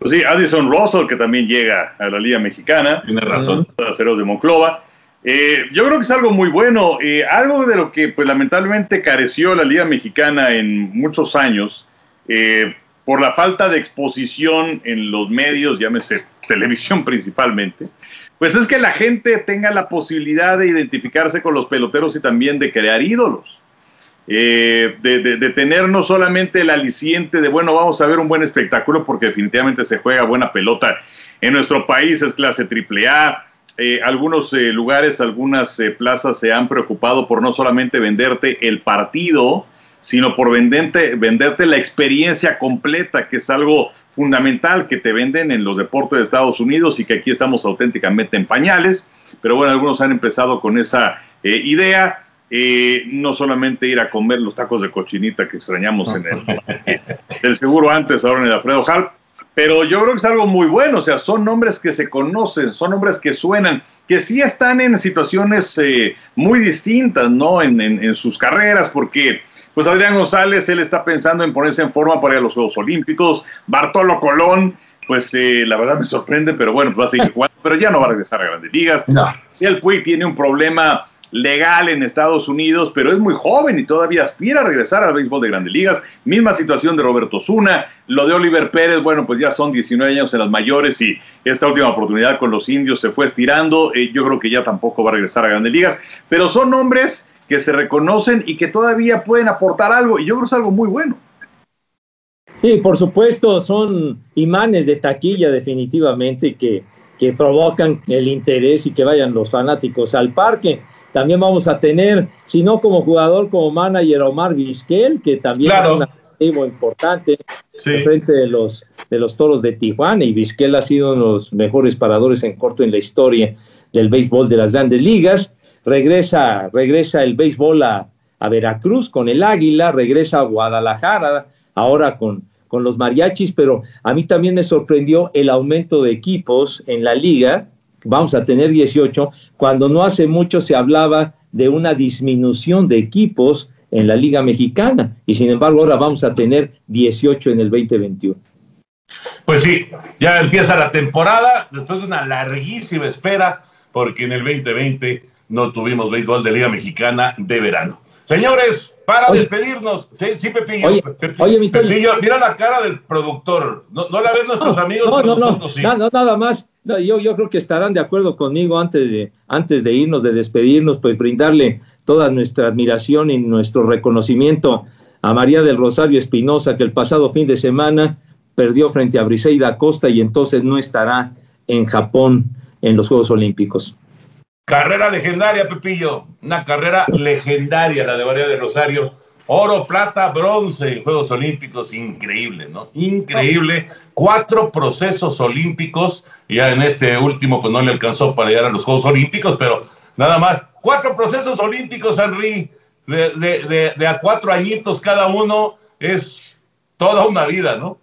Pues sí, Addison Russell, que también llega a la Liga Mexicana. Tiene razón. Aceros de Monclova. Eh, yo creo que es algo muy bueno, eh, algo de lo que pues lamentablemente careció la Liga Mexicana en muchos años, eh, por la falta de exposición en los medios, llámese [LAUGHS] televisión principalmente, pues es que la gente tenga la posibilidad de identificarse con los peloteros y también de crear ídolos. Eh, de, de, tener no solamente el aliciente de, bueno, vamos a ver un buen espectáculo porque definitivamente se juega buena pelota en nuestro país, es clase triple A. Eh, algunos eh, lugares, algunas eh, plazas se han preocupado por no solamente venderte el partido, sino por venderte, venderte la experiencia completa, que es algo fundamental que te venden en los deportes de Estados Unidos y que aquí estamos auténticamente en pañales. Pero bueno, algunos han empezado con esa idea. Eh, no solamente ir a comer los tacos de cochinita que extrañamos en el, [LAUGHS] el seguro antes, ahora en el Alfredo Halp, pero yo creo que es algo muy bueno, o sea, son nombres que se conocen, son nombres que suenan, que sí están en situaciones eh, muy distintas, ¿no? En, en, en, sus carreras, porque pues Adrián González, él está pensando en ponerse en forma para ir a los Juegos Olímpicos, Bartolo Colón, pues eh, la verdad me sorprende, pero bueno, pues va a seguir [LAUGHS] jugando, pero ya no va a regresar a grandes ligas. No. Si el Puig tiene un problema legal en Estados Unidos, pero es muy joven y todavía aspira a regresar al béisbol de grandes ligas. Misma situación de Roberto Zuna, lo de Oliver Pérez, bueno, pues ya son 19 años en las mayores y esta última oportunidad con los indios se fue estirando. Eh, yo creo que ya tampoco va a regresar a grandes ligas, pero son nombres que se reconocen y que todavía pueden aportar algo y yo creo que es algo muy bueno. Sí, por supuesto, son imanes de taquilla definitivamente que, que provocan el interés y que vayan los fanáticos al parque. También vamos a tener, si no como jugador, como manager, Omar Vizquel, que también claro. es un activo importante sí. frente de los, de los toros de Tijuana. Y Vizquel ha sido uno de los mejores paradores en corto en la historia del béisbol de las grandes ligas. Regresa, regresa el béisbol a, a Veracruz con el Águila, regresa a Guadalajara, ahora con, con los mariachis, pero a mí también me sorprendió el aumento de equipos en la liga vamos a tener 18, cuando no hace mucho se hablaba de una disminución de equipos en la Liga Mexicana y sin embargo ahora vamos a tener 18 en el 2021. Pues sí, ya empieza la temporada después de una larguísima espera porque en el 2020 no tuvimos béisbol de Liga Mexicana de verano. Señores, para oye, despedirnos, sí, sí Pepillo, oye, Pepillo, oye, Pepillo, mira la cara del productor, no, no la ven nuestros no, amigos, no, no, no, sí. no, nada más, no, yo, yo creo que estarán de acuerdo conmigo antes de, antes de irnos, de despedirnos, pues brindarle toda nuestra admiración y nuestro reconocimiento a María del Rosario Espinosa, que el pasado fin de semana perdió frente a Briseida Costa y entonces no estará en Japón en los Juegos Olímpicos. Carrera legendaria, Pepillo. Una carrera legendaria, la de María del Rosario. Oro, plata, bronce en Juegos Olímpicos. Increíble, ¿no? Increíble. Cuatro procesos olímpicos. Ya en este último, pues no le alcanzó para llegar a los Juegos Olímpicos, pero nada más. Cuatro procesos olímpicos, Henry. De, de, de, de a cuatro añitos cada uno. Es toda una vida, ¿no?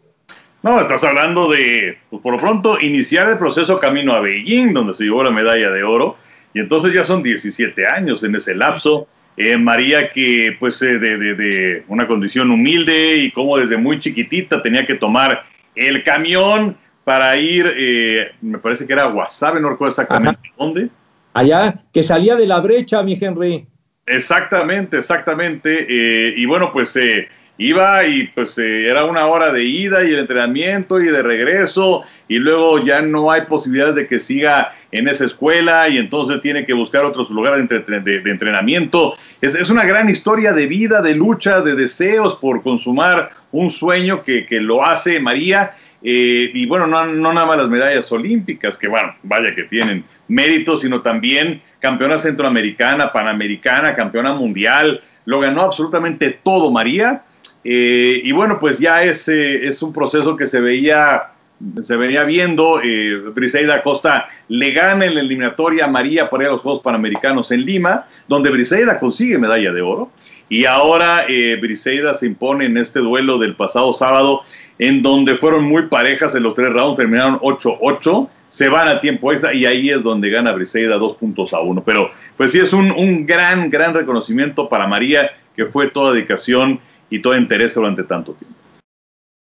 No, estás hablando de, pues por lo pronto, iniciar el proceso camino a Beijing, donde se llevó la medalla de oro y entonces ya son 17 años en ese lapso. Eh, María que pues eh, de, de, de, una condición humilde y como desde muy chiquitita tenía que tomar el camión para ir, eh, me parece que era Guasave, no recuerdo exactamente Ajá. dónde. Allá, que salía de la brecha, mi Henry. Exactamente, exactamente. Eh, y bueno, pues eh, iba y pues eh, era una hora de ida y de entrenamiento y de regreso y luego ya no hay posibilidades de que siga en esa escuela y entonces tiene que buscar otros lugares de, de, entrenamiento. Es, es, una gran historia de vida, de lucha, de deseos por consumar un sueño que, que lo hace María. Eh, y bueno, no, nada más las medallas olímpicas, que bueno, vaya que tienen mérito, sino también campeona centroamericana, panamericana, campeona mundial, lo ganó absolutamente todo María. Eh, y bueno, pues ya es, eh, es un proceso que se veía, se venía viendo. Briseida Costa le gana en la eliminatoria a María para ir a los Juegos Panamericanos en Lima, donde Briseida consigue medalla de oro. Y ahora eh, Briseida se impone en este duelo del pasado sábado, en donde fueron muy parejas en los tres rounds, terminaron 8-8 se van a tiempo extra y ahí es donde gana Briseida dos puntos a uno. Pero pues sí es un, un, gran, gran reconocimiento para María, que fue toda dedicación y todo interés durante tanto tiempo.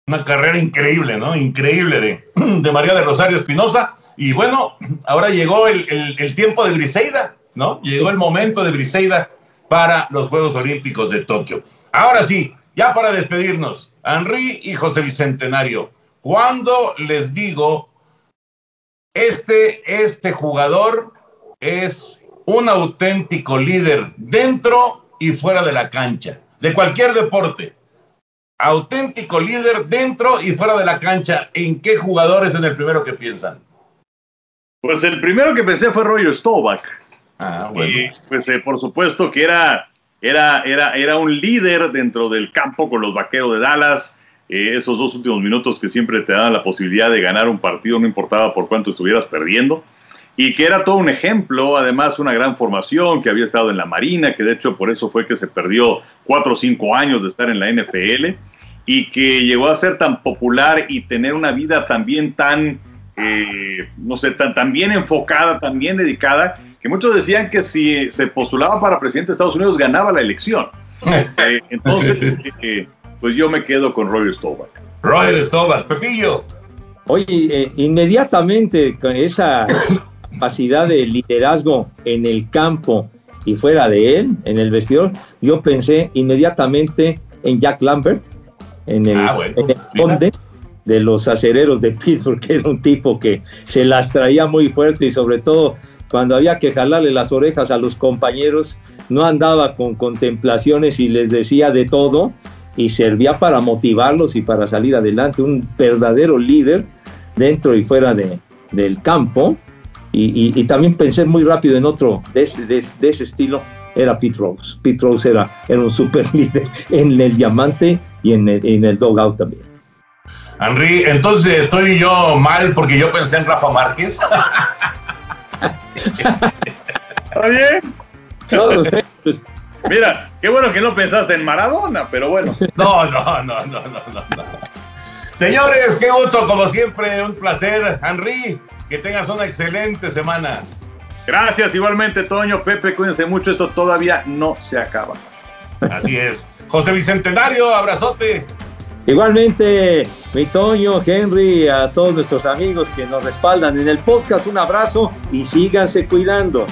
Una carrera increíble, ¿no? Increíble de, [CLEARS THROAT] María de Rosario Espinosa. Y bueno, [CLEARS THROAT] ahora llegó el, el, tiempo de Briseida, ¿no? Llegó el momento de Briseida para los Juegos Olímpicos de Tokio. Ahora sí, ya para despedirnos, Henry y José Bicentenario, cuando les digo este, este jugador es un auténtico líder dentro y fuera de la cancha, de cualquier deporte. Auténtico líder dentro y fuera de la cancha. ¿En qué jugador es en el primero que piensan? Pues el primero que pensé fue Roger Staubach. Ah, bueno. Y pues eh, por supuesto que era, era, era, era un líder dentro del campo con los vaqueros de Dallas eh, esos dos últimos minutos que siempre te dan la posibilidad de ganar un partido, no importaba por cuánto estuvieras perdiendo, y que era todo un ejemplo, además una gran formación, que había estado en la Marina, que de hecho por eso fue que se perdió cuatro o cinco años de estar en la NFL, y que llegó a ser tan popular y tener una vida también tan, eh, no sé, tan, tan bien enfocada, tan bien dedicada, que muchos decían que si se postulaba para presidente de Estados Unidos ganaba la elección. [LAUGHS] Eh, entonces, eh, pues yo me quedo con Roger Staubach. Roger Staubach, Pepillo. Oye, eh, inmediatamente con esa capacidad de liderazgo en el campo y fuera de él, en el vestidor, yo pensé inmediatamente en Jack Lambert, en el, ah, bueno, en el conde de los acereros de Pittsburgh, que era un tipo que se las traía muy fuerte y sobre todo cuando había que jalarle las orejas a los compañeros, no andaba con contemplaciones y les decía de todo, y servía para motivarlos y para salir adelante, un verdadero líder dentro y fuera de, del campo. Y, y, y, también pensé muy rápido en otro de ese, de, de ese estilo, era Pete Rose. Pete Rose era, era un super [LAUGHS] líder en el diamante y en el, en el dogout también. Henry, entonces estoy yo mal porque yo pensé en Rafa Márquez. [LAUGHS] ¿Está bien? No, pues, Mira, qué bueno que no pensaste en Maradona, pero bueno. No, no, no, no, no, no. no. Señores, qué gusto, como siempre, un placer. Henry, que tengas una excelente semana. Gracias, igualmente, Toño, Pepe, cuídense mucho, esto todavía no se acaba. Así es. José Bicentenario, abrazote. Igualmente, mi Toño, Henry, a todos nuestros amigos que nos respaldan en el podcast, un abrazo y síganse cuidando.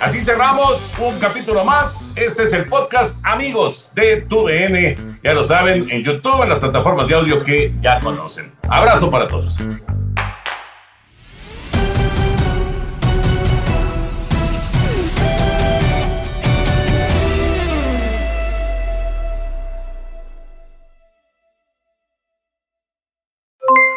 Así cerramos un capítulo más. Este es el podcast Amigos de tu DN. Ya lo saben, en YouTube, en las plataformas de audio que ya conocen. Abrazo para todos.